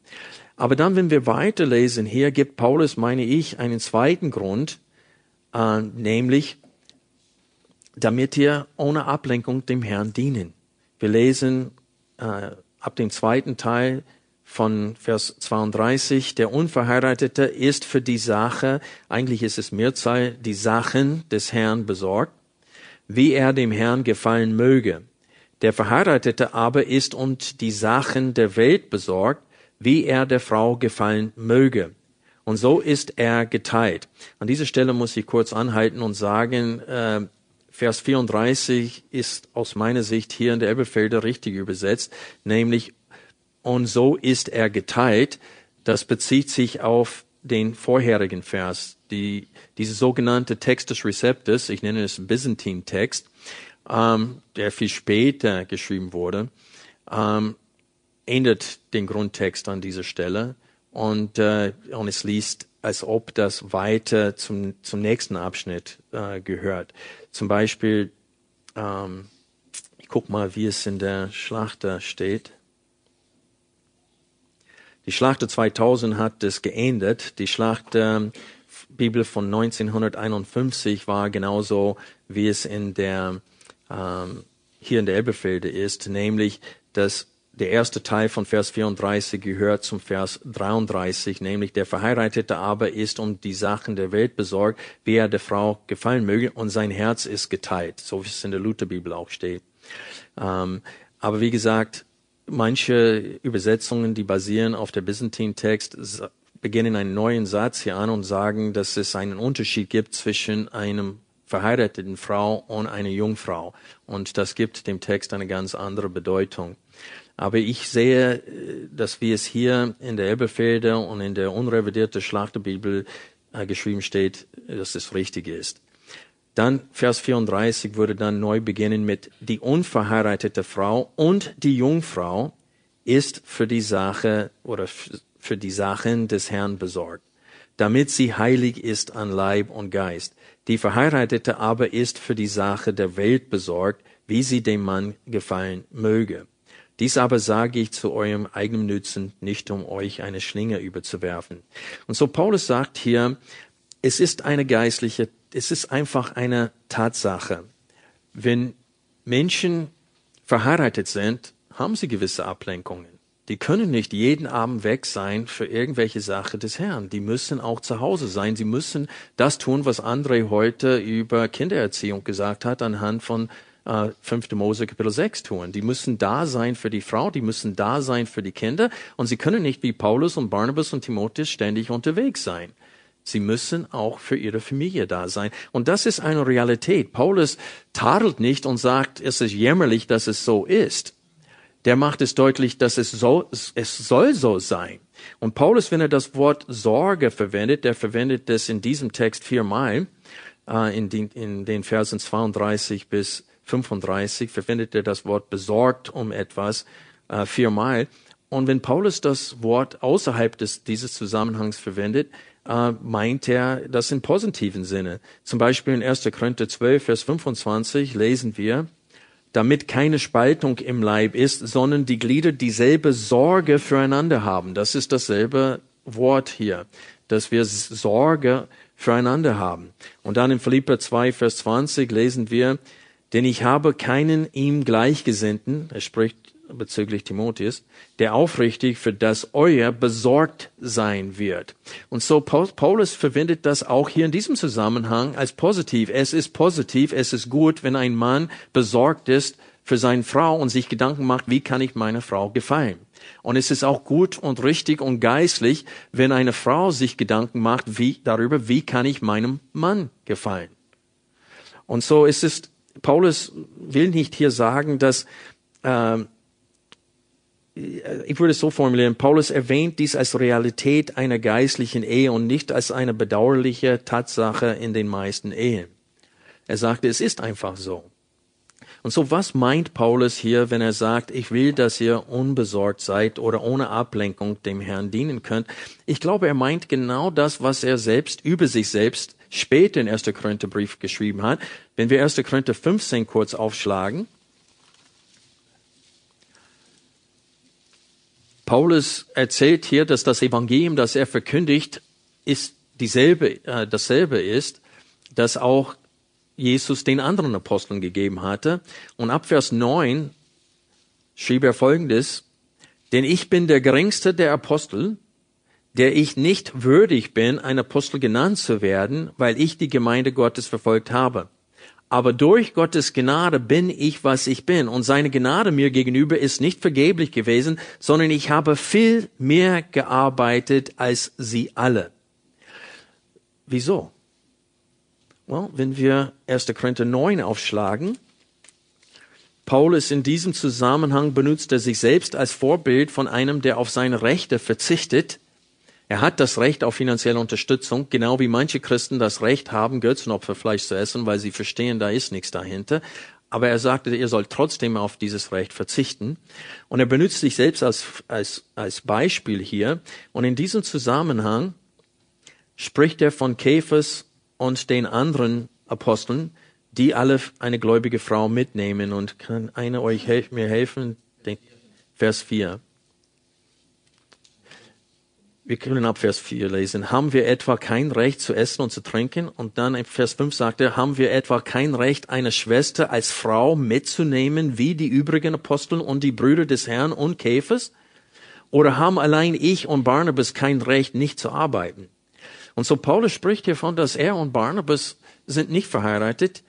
Aber dann, wenn wir weiterlesen, hier gibt Paulus, meine ich, einen zweiten Grund, äh, nämlich, damit ihr ohne Ablenkung dem Herrn dienen. Wir lesen äh, ab dem zweiten Teil von Vers 32, der Unverheiratete ist für die Sache, eigentlich ist es Mehrzahl, die Sachen des Herrn besorgt, wie er dem Herrn gefallen möge. Der Verheiratete aber ist und die Sachen der Welt besorgt, wie er der Frau gefallen möge. Und so ist er geteilt. An dieser Stelle muss ich kurz anhalten und sagen, äh, Vers 34 ist aus meiner Sicht hier in der Elberfelder richtig übersetzt, nämlich und so ist er geteilt. Das bezieht sich auf den vorherigen Vers, die, diese sogenannte Text des Receptus, ich nenne es Byzantine-Text, ähm, der viel später geschrieben wurde, ähm, ändert den Grundtext an dieser Stelle und, äh, und es liest, als ob das weiter zum, zum nächsten Abschnitt äh, gehört. Zum Beispiel, ähm, ich guck mal, wie es in der Schlachter steht. Die Schlachter 2000 hat es geändert. Die Schlachter Bibel von 1951 war genauso, wie es in der ähm, hier in der Elbefelde ist, nämlich dass der erste Teil von Vers 34 gehört zum Vers 33, nämlich der Verheiratete aber ist um die Sachen der Welt besorgt, wie er der Frau gefallen möge, und sein Herz ist geteilt, so wie es in der Lutherbibel auch steht. Ähm, aber wie gesagt, manche Übersetzungen, die basieren auf der Byzantine-Text, beginnen einen neuen Satz hier an und sagen, dass es einen Unterschied gibt zwischen einem verheirateten Frau und einer Jungfrau. Und das gibt dem Text eine ganz andere Bedeutung. Aber ich sehe, äh, dass wie es hier in der Elberfelder und in der unrevidierten Schlachterbibel äh, geschrieben steht, dass es richtig ist. Dann Vers 34 würde dann neu beginnen mit die unverheiratete Frau und die Jungfrau ist für die Sache oder für die Sachen des Herrn besorgt, damit sie heilig ist an Leib und Geist. Die Verheiratete aber ist für die Sache der Welt besorgt, wie sie dem Mann gefallen möge. Dies aber sage ich zu eurem eigenen Nützen, nicht um euch eine Schlinge überzuwerfen. Und so Paulus sagt hier, es ist eine geistliche, es ist einfach eine Tatsache. Wenn Menschen verheiratet sind, haben sie gewisse Ablenkungen. Die können nicht jeden Abend weg sein für irgendwelche Sache des Herrn. Die müssen auch zu Hause sein. Sie müssen das tun, was André heute über Kindererziehung gesagt hat, anhand von äh, 5. Mose Kapitel 6 tun. Die müssen da sein für die Frau, die müssen da sein für die Kinder und sie können nicht wie Paulus und Barnabas und Timotheus ständig unterwegs sein. Sie müssen auch für ihre Familie da sein. Und das ist eine Realität. Paulus tadelt nicht und sagt, es ist jämmerlich, dass es so ist. Der macht es deutlich, dass es so, es soll so sein. Und Paulus, wenn er das Wort Sorge verwendet, der verwendet das in diesem Text viermal, äh, in, den, in den Versen 32 bis 35 verwendet er das Wort besorgt um etwas äh, viermal. Und wenn Paulus das Wort außerhalb des, dieses Zusammenhangs verwendet, äh, meint er das im positiven Sinne. Zum Beispiel in 1. Korinther 12, Vers 25 lesen wir, damit keine Spaltung im Leib ist, sondern die Glieder dieselbe Sorge füreinander haben. Das ist dasselbe Wort hier, dass wir Sorge füreinander haben. Und dann in Philipper 2, Vers 20 lesen wir, denn ich habe keinen ihm Gleichgesinnten, er spricht bezüglich Timotheus, der aufrichtig für das euer besorgt sein wird. Und so Paulus verwendet das auch hier in diesem Zusammenhang als positiv. Es ist positiv, es ist gut, wenn ein Mann besorgt ist für seine Frau und sich Gedanken macht, wie kann ich meiner Frau gefallen? Und es ist auch gut und richtig und geistlich, wenn eine Frau sich Gedanken macht, wie, darüber, wie kann ich meinem Mann gefallen? Und so ist es, Paulus will nicht hier sagen, dass, äh, ich würde es so formulieren, Paulus erwähnt dies als Realität einer geistlichen Ehe und nicht als eine bedauerliche Tatsache in den meisten Ehen. Er sagte, es ist einfach so. Und so was meint Paulus hier, wenn er sagt, ich will, dass ihr unbesorgt seid oder ohne Ablenkung dem Herrn dienen könnt? Ich glaube, er meint genau das, was er selbst über sich selbst später in 1. Korintherbrief geschrieben hat. Wenn wir 1. Korinther 15 kurz aufschlagen. Paulus erzählt hier, dass das Evangelium, das er verkündigt, ist dieselbe, äh, dasselbe ist, das auch Jesus den anderen Aposteln gegeben hatte. Und ab Vers 9 schrieb er folgendes, denn ich bin der geringste der Apostel, der ich nicht würdig bin, ein Apostel genannt zu werden, weil ich die Gemeinde Gottes verfolgt habe. Aber durch Gottes Gnade bin ich, was ich bin. Und seine Gnade mir gegenüber ist nicht vergeblich gewesen, sondern ich habe viel mehr gearbeitet als sie alle. Wieso? Well, wenn wir 1. Korinther 9 aufschlagen, Paulus in diesem Zusammenhang benutzt er sich selbst als Vorbild von einem, der auf seine Rechte verzichtet. Er hat das Recht auf finanzielle Unterstützung, genau wie manche Christen das Recht haben, Götzenopferfleisch zu essen, weil sie verstehen, da ist nichts dahinter. Aber er sagte, ihr sollt trotzdem auf dieses Recht verzichten. Und er benutzt sich selbst als, als, als Beispiel hier. Und in diesem Zusammenhang spricht er von Käfers und den anderen Aposteln, die alle eine gläubige Frau mitnehmen. Und kann einer euch helf, mir helfen? Vers 4. Wir können ab Vers 4 lesen. Haben wir etwa kein Recht zu essen und zu trinken? Und dann in Vers 5 sagt er, haben wir etwa kein Recht, eine Schwester als Frau mitzunehmen, wie die übrigen Aposteln und die Brüder des Herrn und Käfers? Oder haben allein ich und Barnabas kein Recht, nicht zu arbeiten? Und so Paulus spricht hiervon, dass er und Barnabas sind nicht verheiratet.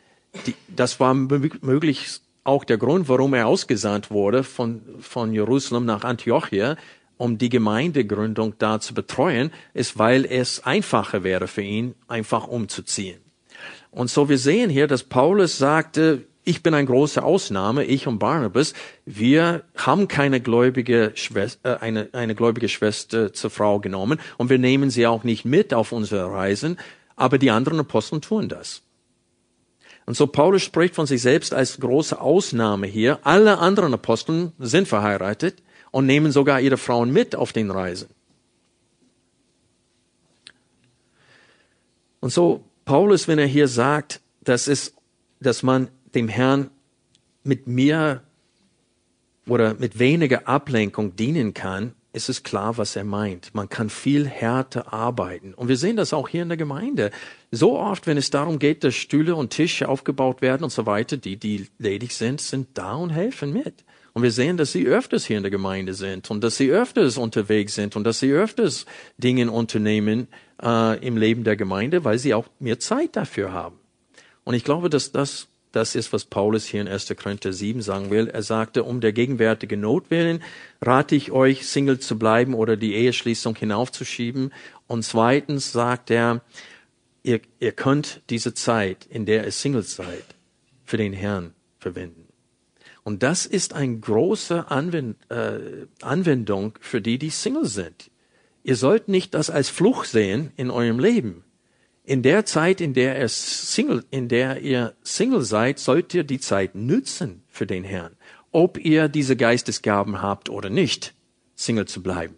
Die, das war möglich auch der Grund, warum er ausgesandt wurde von, von Jerusalem nach Antiochia, um die Gemeindegründung da zu betreuen, ist, weil es einfacher wäre für ihn, einfach umzuziehen. Und so wir sehen hier, dass Paulus sagte, ich bin eine große Ausnahme, ich und Barnabas. Wir haben keine gläubige Schwester, äh, eine, eine gläubige Schwester zur Frau genommen und wir nehmen sie auch nicht mit auf unsere Reisen, aber die anderen Aposteln tun das. Und so Paulus spricht von sich selbst als große Ausnahme hier. Alle anderen Aposteln sind verheiratet und nehmen sogar ihre Frauen mit auf den Reisen. Und so Paulus, wenn er hier sagt, dass es, dass man dem Herrn mit mir oder mit weniger Ablenkung dienen kann, ist es klar, was er meint. Man kann viel härter arbeiten. Und wir sehen das auch hier in der Gemeinde. So oft, wenn es darum geht, dass Stühle und Tische aufgebaut werden und so weiter, die, die ledig sind, sind da und helfen mit. Und wir sehen, dass sie öfters hier in der Gemeinde sind und dass sie öfters unterwegs sind und dass sie öfters Dinge unternehmen äh, im Leben der Gemeinde, weil sie auch mehr Zeit dafür haben. Und ich glaube, dass das das ist, was Paulus hier in 1. Korinther 7 sagen will. Er sagte, um der gegenwärtigen Not willen rate ich euch, Single zu bleiben oder die Eheschließung hinaufzuschieben. Und zweitens sagt er, ihr, ihr könnt diese Zeit, in der ihr Single seid, für den Herrn verwenden. Und das ist eine große Anwend, äh, Anwendung für die, die Single sind. Ihr sollt nicht das als Fluch sehen in eurem Leben. In der Zeit, in der, ihr Single, in der ihr Single seid, sollt ihr die Zeit nützen für den Herrn. Ob ihr diese Geistesgaben habt oder nicht, Single zu bleiben.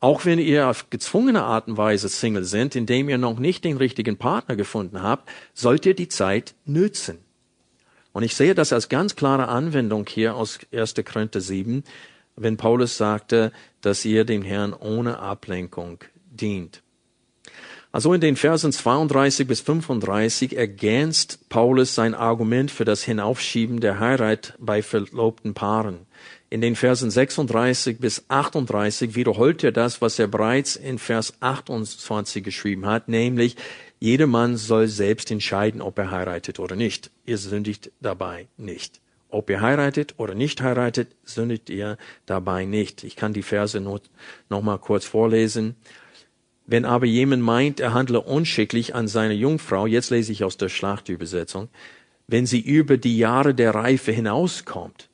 Auch wenn ihr auf gezwungene Art und Weise Single sind, indem ihr noch nicht den richtigen Partner gefunden habt, sollt ihr die Zeit nützen. Und ich sehe das als ganz klare Anwendung hier aus 1. Korinther 7, wenn Paulus sagte, dass ihr dem Herrn ohne Ablenkung dient. Also in den Versen 32 bis 35 ergänzt Paulus sein Argument für das Hinaufschieben der Heirat bei verlobten Paaren. In den Versen 36 bis 38 wiederholt er das, was er bereits in Vers 28 geschrieben hat, nämlich, jeder Mann soll selbst entscheiden, ob er heiratet oder nicht. Ihr sündigt dabei nicht. Ob ihr heiratet oder nicht heiratet, sündigt ihr dabei nicht. Ich kann die Verse noch, noch mal kurz vorlesen. Wenn aber jemand meint, er handle unschicklich an seiner Jungfrau, jetzt lese ich aus der Schlachtübersetzung, wenn sie über die Jahre der Reife hinauskommt,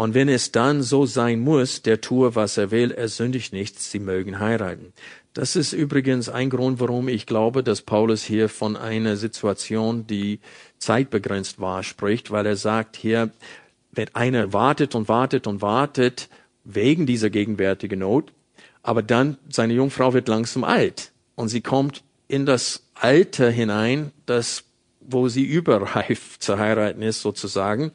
und wenn es dann so sein muss, der tue, was er will, er sündigt nichts, sie mögen heiraten. Das ist übrigens ein Grund, warum ich glaube, dass Paulus hier von einer Situation, die zeitbegrenzt war, spricht, weil er sagt hier, wenn einer wartet und wartet und wartet wegen dieser gegenwärtigen Not, aber dann seine Jungfrau wird langsam alt und sie kommt in das Alter hinein, das wo sie überreif zu heiraten ist sozusagen.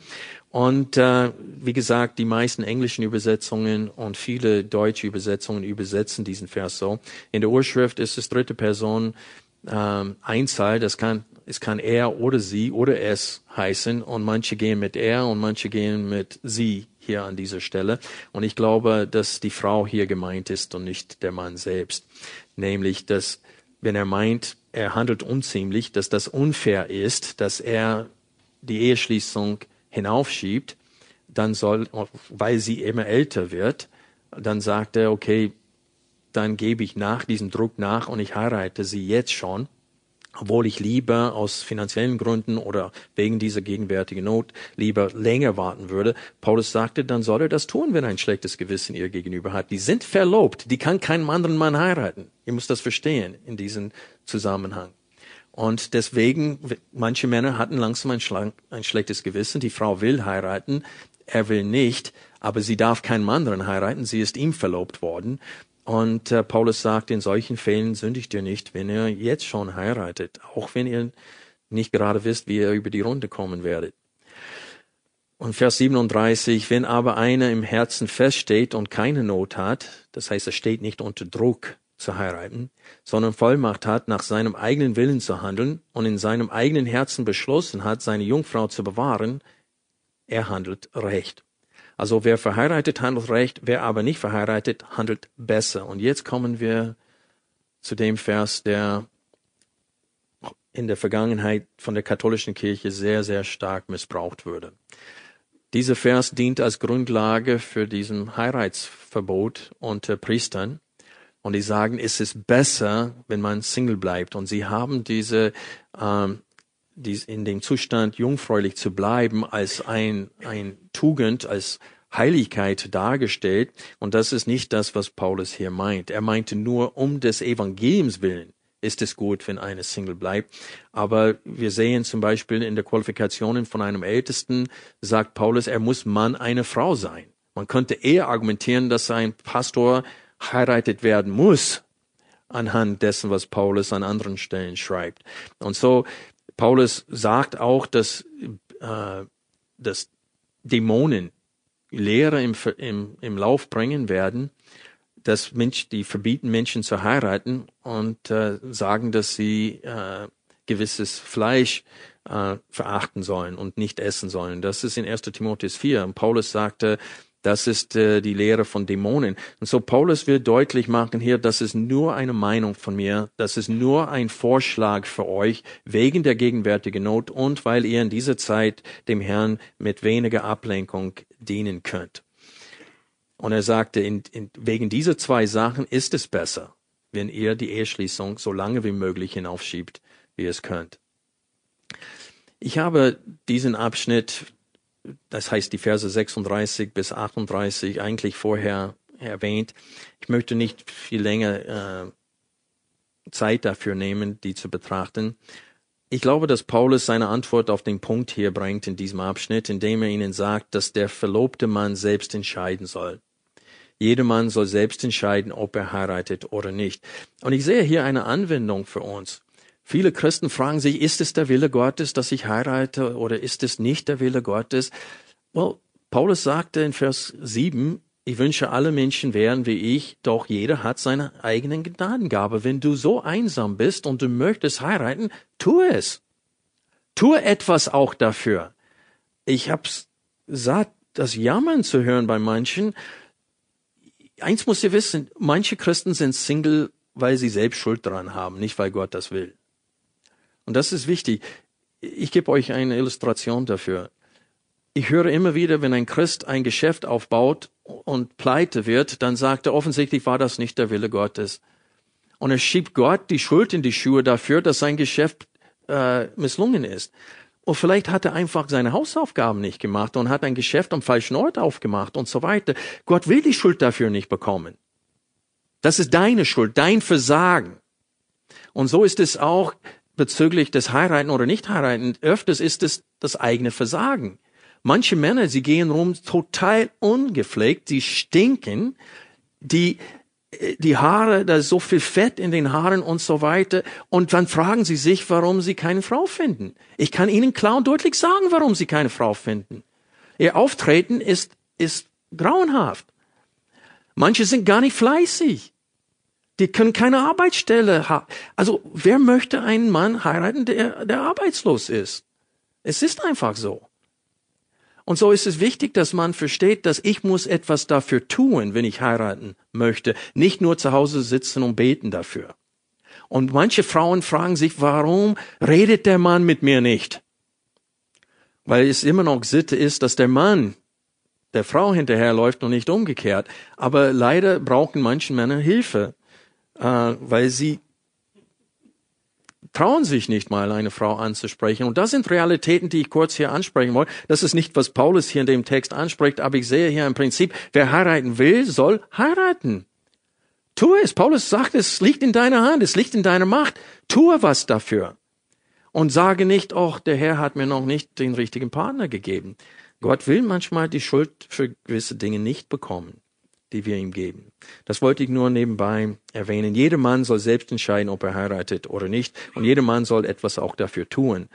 Und äh, wie gesagt, die meisten englischen Übersetzungen und viele deutsche Übersetzungen übersetzen diesen Vers so. In der Urschrift ist es dritte Person ähm, Einzahl, das kann, es kann er oder sie oder es heißen und manche gehen mit er und manche gehen mit sie hier an dieser Stelle. Und ich glaube, dass die Frau hier gemeint ist und nicht der Mann selbst. Nämlich, dass wenn er meint, er handelt unziemlich, dass das unfair ist, dass er die Eheschließung hinaufschiebt, dann soll, weil sie immer älter wird, dann sagt er, okay, dann gebe ich nach diesem Druck nach und ich heirate sie jetzt schon, obwohl ich lieber aus finanziellen Gründen oder wegen dieser gegenwärtigen Not lieber länger warten würde. Paulus sagte, dann soll er das tun, wenn er ein schlechtes Gewissen ihr gegenüber hat. Die sind verlobt, die kann keinen anderen Mann heiraten. Ihr müsst das verstehen in diesem Zusammenhang. Und deswegen, manche Männer hatten langsam ein, ein, schlechtes Gewissen. Die Frau will heiraten, er will nicht, aber sie darf keinen anderen heiraten. Sie ist ihm verlobt worden. Und äh, Paulus sagt, in solchen Fällen sündigt ihr nicht, wenn ihr jetzt schon heiratet, auch wenn ihr nicht gerade wisst, wie ihr über die Runde kommen werdet. Und Vers 37, wenn aber einer im Herzen feststeht und keine Not hat, das heißt, er steht nicht unter Druck, zu heiraten, sondern Vollmacht hat, nach seinem eigenen Willen zu handeln und in seinem eigenen Herzen beschlossen hat, seine Jungfrau zu bewahren, er handelt recht. Also wer verheiratet handelt recht, wer aber nicht verheiratet handelt besser. Und jetzt kommen wir zu dem Vers, der in der Vergangenheit von der katholischen Kirche sehr, sehr stark missbraucht wurde. Dieser Vers dient als Grundlage für diesen Heiratsverbot unter Priestern. Und die sagen, es ist besser, wenn man Single bleibt. Und sie haben diese, ähm, dies in dem Zustand jungfräulich zu bleiben als ein, ein Tugend, als Heiligkeit dargestellt. Und das ist nicht das, was Paulus hier meint. Er meinte nur um des Evangeliums willen ist es gut, wenn eine Single bleibt. Aber wir sehen zum Beispiel in der Qualifikationen von einem Ältesten, sagt Paulus, er muss Mann eine Frau sein. Man könnte eher argumentieren, dass ein Pastor heiratet werden muss, anhand dessen, was Paulus an anderen Stellen schreibt. Und so, Paulus sagt auch, dass, äh, dass Dämonen Lehre im, im, im Lauf bringen werden, dass Mensch, die verbieten Menschen zu heiraten und äh, sagen, dass sie äh, gewisses Fleisch äh, verachten sollen und nicht essen sollen. Das ist in 1. Timotheus 4. Und Paulus sagte, das ist äh, die Lehre von Dämonen. Und so Paulus will deutlich machen hier, das ist nur eine Meinung von mir, das ist nur ein Vorschlag für euch wegen der gegenwärtigen Not und weil ihr in dieser Zeit dem Herrn mit weniger Ablenkung dienen könnt. Und er sagte, in, in, wegen dieser zwei Sachen ist es besser, wenn ihr die Eheschließung so lange wie möglich hinaufschiebt, wie es könnt. Ich habe diesen Abschnitt das heißt die Verse 36 bis 38 eigentlich vorher erwähnt. Ich möchte nicht viel länger äh, Zeit dafür nehmen, die zu betrachten. Ich glaube, dass Paulus seine Antwort auf den Punkt hier bringt in diesem Abschnitt, indem er ihnen sagt, dass der verlobte Mann selbst entscheiden soll. Jeder Mann soll selbst entscheiden, ob er heiratet oder nicht. Und ich sehe hier eine Anwendung für uns. Viele Christen fragen sich, ist es der Wille Gottes, dass ich heirate oder ist es nicht der Wille Gottes? Well, Paulus sagte in Vers 7, ich wünsche, alle Menschen wären wie ich, doch jeder hat seine eigenen Gnadengabe. Wenn du so einsam bist und du möchtest heiraten, tu es. Tu etwas auch dafür. Ich hab's satt das Jammern zu hören bei manchen. Eins muss ihr wissen, manche Christen sind Single, weil sie selbst Schuld dran haben, nicht weil Gott das will. Und das ist wichtig. Ich gebe euch eine Illustration dafür. Ich höre immer wieder, wenn ein Christ ein Geschäft aufbaut und pleite wird, dann sagt er, offensichtlich war das nicht der Wille Gottes. Und er schiebt Gott die Schuld in die Schuhe dafür, dass sein Geschäft äh, misslungen ist. Und vielleicht hat er einfach seine Hausaufgaben nicht gemacht und hat ein Geschäft am falschen Ort aufgemacht und so weiter. Gott will die Schuld dafür nicht bekommen. Das ist deine Schuld, dein Versagen. Und so ist es auch bezüglich des Heiraten oder Nicht-Heiraten. Öfters ist es das eigene Versagen. Manche Männer, sie gehen rum total ungepflegt, sie stinken, die die Haare, da ist so viel Fett in den Haaren und so weiter. Und dann fragen sie sich, warum sie keine Frau finden. Ich kann Ihnen klar und deutlich sagen, warum sie keine Frau finden. Ihr Auftreten ist, ist grauenhaft. Manche sind gar nicht fleißig. Die können keine Arbeitsstelle haben. Also, wer möchte einen Mann heiraten, der, der arbeitslos ist? Es ist einfach so. Und so ist es wichtig, dass man versteht, dass ich muss etwas dafür tun, wenn ich heiraten möchte. Nicht nur zu Hause sitzen und beten dafür. Und manche Frauen fragen sich, warum redet der Mann mit mir nicht? Weil es immer noch Sitte ist, dass der Mann der Frau hinterherläuft und nicht umgekehrt. Aber leider brauchen manche Männer Hilfe, äh, weil sie trauen sich nicht mal, eine Frau anzusprechen. Und das sind Realitäten, die ich kurz hier ansprechen wollte. Das ist nicht, was Paulus hier in dem Text anspricht, aber ich sehe hier im Prinzip, wer heiraten will, soll heiraten. Tue es. Paulus sagt, es liegt in deiner Hand, es liegt in deiner Macht. Tue was dafür. Und sage nicht, oh, der Herr hat mir noch nicht den richtigen Partner gegeben. Gott will manchmal die Schuld für gewisse Dinge nicht bekommen die wir ihm geben. Das wollte ich nur nebenbei erwähnen. Jeder Mann soll selbst entscheiden, ob er heiratet oder nicht. Und jeder Mann soll etwas auch dafür tun,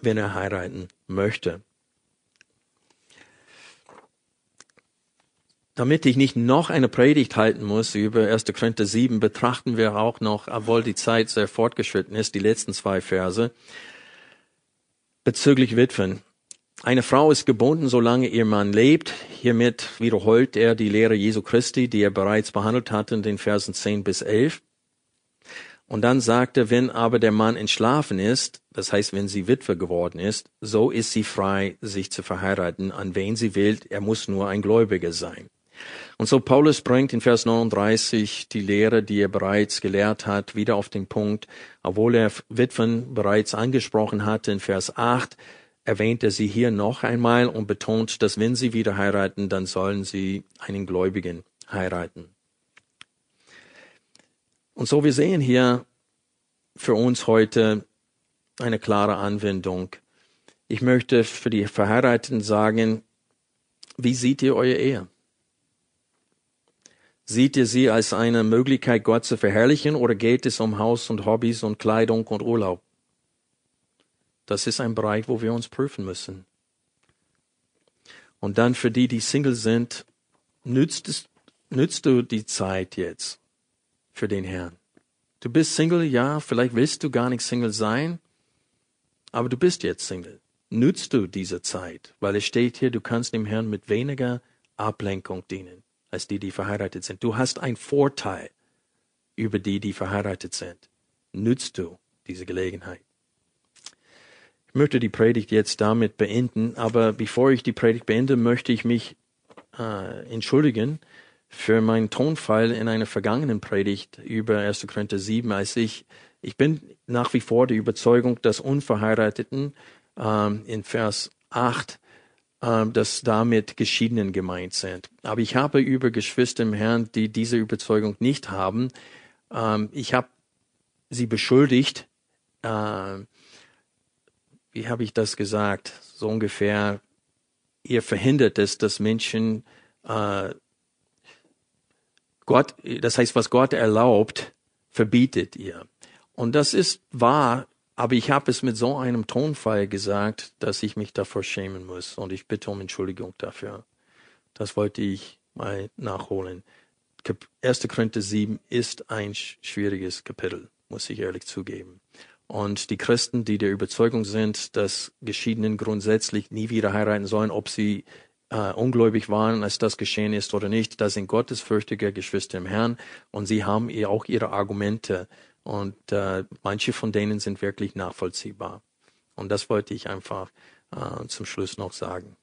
wenn er heiraten möchte. Damit ich nicht noch eine Predigt halten muss über 1. Korinther 7, betrachten wir auch noch, obwohl die Zeit sehr fortgeschritten ist, die letzten zwei Verse bezüglich Witwen. Eine Frau ist gebunden, solange ihr Mann lebt. Hiermit wiederholt er die Lehre Jesu Christi, die er bereits behandelt hatte in den Versen 10 bis 11. Und dann sagt er, wenn aber der Mann entschlafen ist, das heißt, wenn sie Witwe geworden ist, so ist sie frei, sich zu verheiraten, an wen sie will. Er muss nur ein Gläubiger sein. Und so Paulus bringt in Vers 39 die Lehre, die er bereits gelehrt hat, wieder auf den Punkt, obwohl er Witwen bereits angesprochen hatte in Vers 8, erwähnt er sie hier noch einmal und betont, dass wenn sie wieder heiraten, dann sollen sie einen Gläubigen heiraten. Und so wir sehen hier für uns heute eine klare Anwendung. Ich möchte für die Verheirateten sagen, wie seht ihr eure Ehe? Seht ihr sie als eine Möglichkeit, Gott zu verherrlichen, oder geht es um Haus und Hobbys und Kleidung und Urlaub? Das ist ein Bereich, wo wir uns prüfen müssen. Und dann für die, die Single sind, nützt, es, nützt du die Zeit jetzt für den Herrn. Du bist Single, ja, vielleicht willst du gar nicht Single sein, aber du bist jetzt Single. Nützt du diese Zeit, weil es steht hier, du kannst dem Herrn mit weniger Ablenkung dienen, als die, die verheiratet sind. Du hast einen Vorteil über die, die verheiratet sind. Nützt du diese Gelegenheit. Ich möchte die Predigt jetzt damit beenden, aber bevor ich die Predigt beende, möchte ich mich äh, entschuldigen für meinen Tonfall in einer vergangenen Predigt über 1. Korinther 7, als ich, ich bin nach wie vor der Überzeugung, dass Unverheirateten ähm, in Vers 8 ähm, dass damit Geschiedenen gemeint sind. Aber ich habe über Geschwister im Herrn, die diese Überzeugung nicht haben, ähm, ich habe sie beschuldigt, äh, wie habe ich das gesagt? So ungefähr, ihr verhindert es, dass Menschen äh, Gott, das heißt, was Gott erlaubt, verbietet ihr. Und das ist wahr, aber ich habe es mit so einem Tonfall gesagt, dass ich mich davor schämen muss. Und ich bitte um Entschuldigung dafür. Das wollte ich mal nachholen. 1. Korinther 7 ist ein schwieriges Kapitel, muss ich ehrlich zugeben. Und die Christen, die der Überzeugung sind, dass Geschiedenen grundsätzlich nie wieder heiraten sollen, ob sie äh, ungläubig waren, als das geschehen ist oder nicht. Das sind gottesfürchtige Geschwister im Herrn und sie haben ihr auch ihre Argumente und äh, manche von denen sind wirklich nachvollziehbar. Und das wollte ich einfach äh, zum Schluss noch sagen.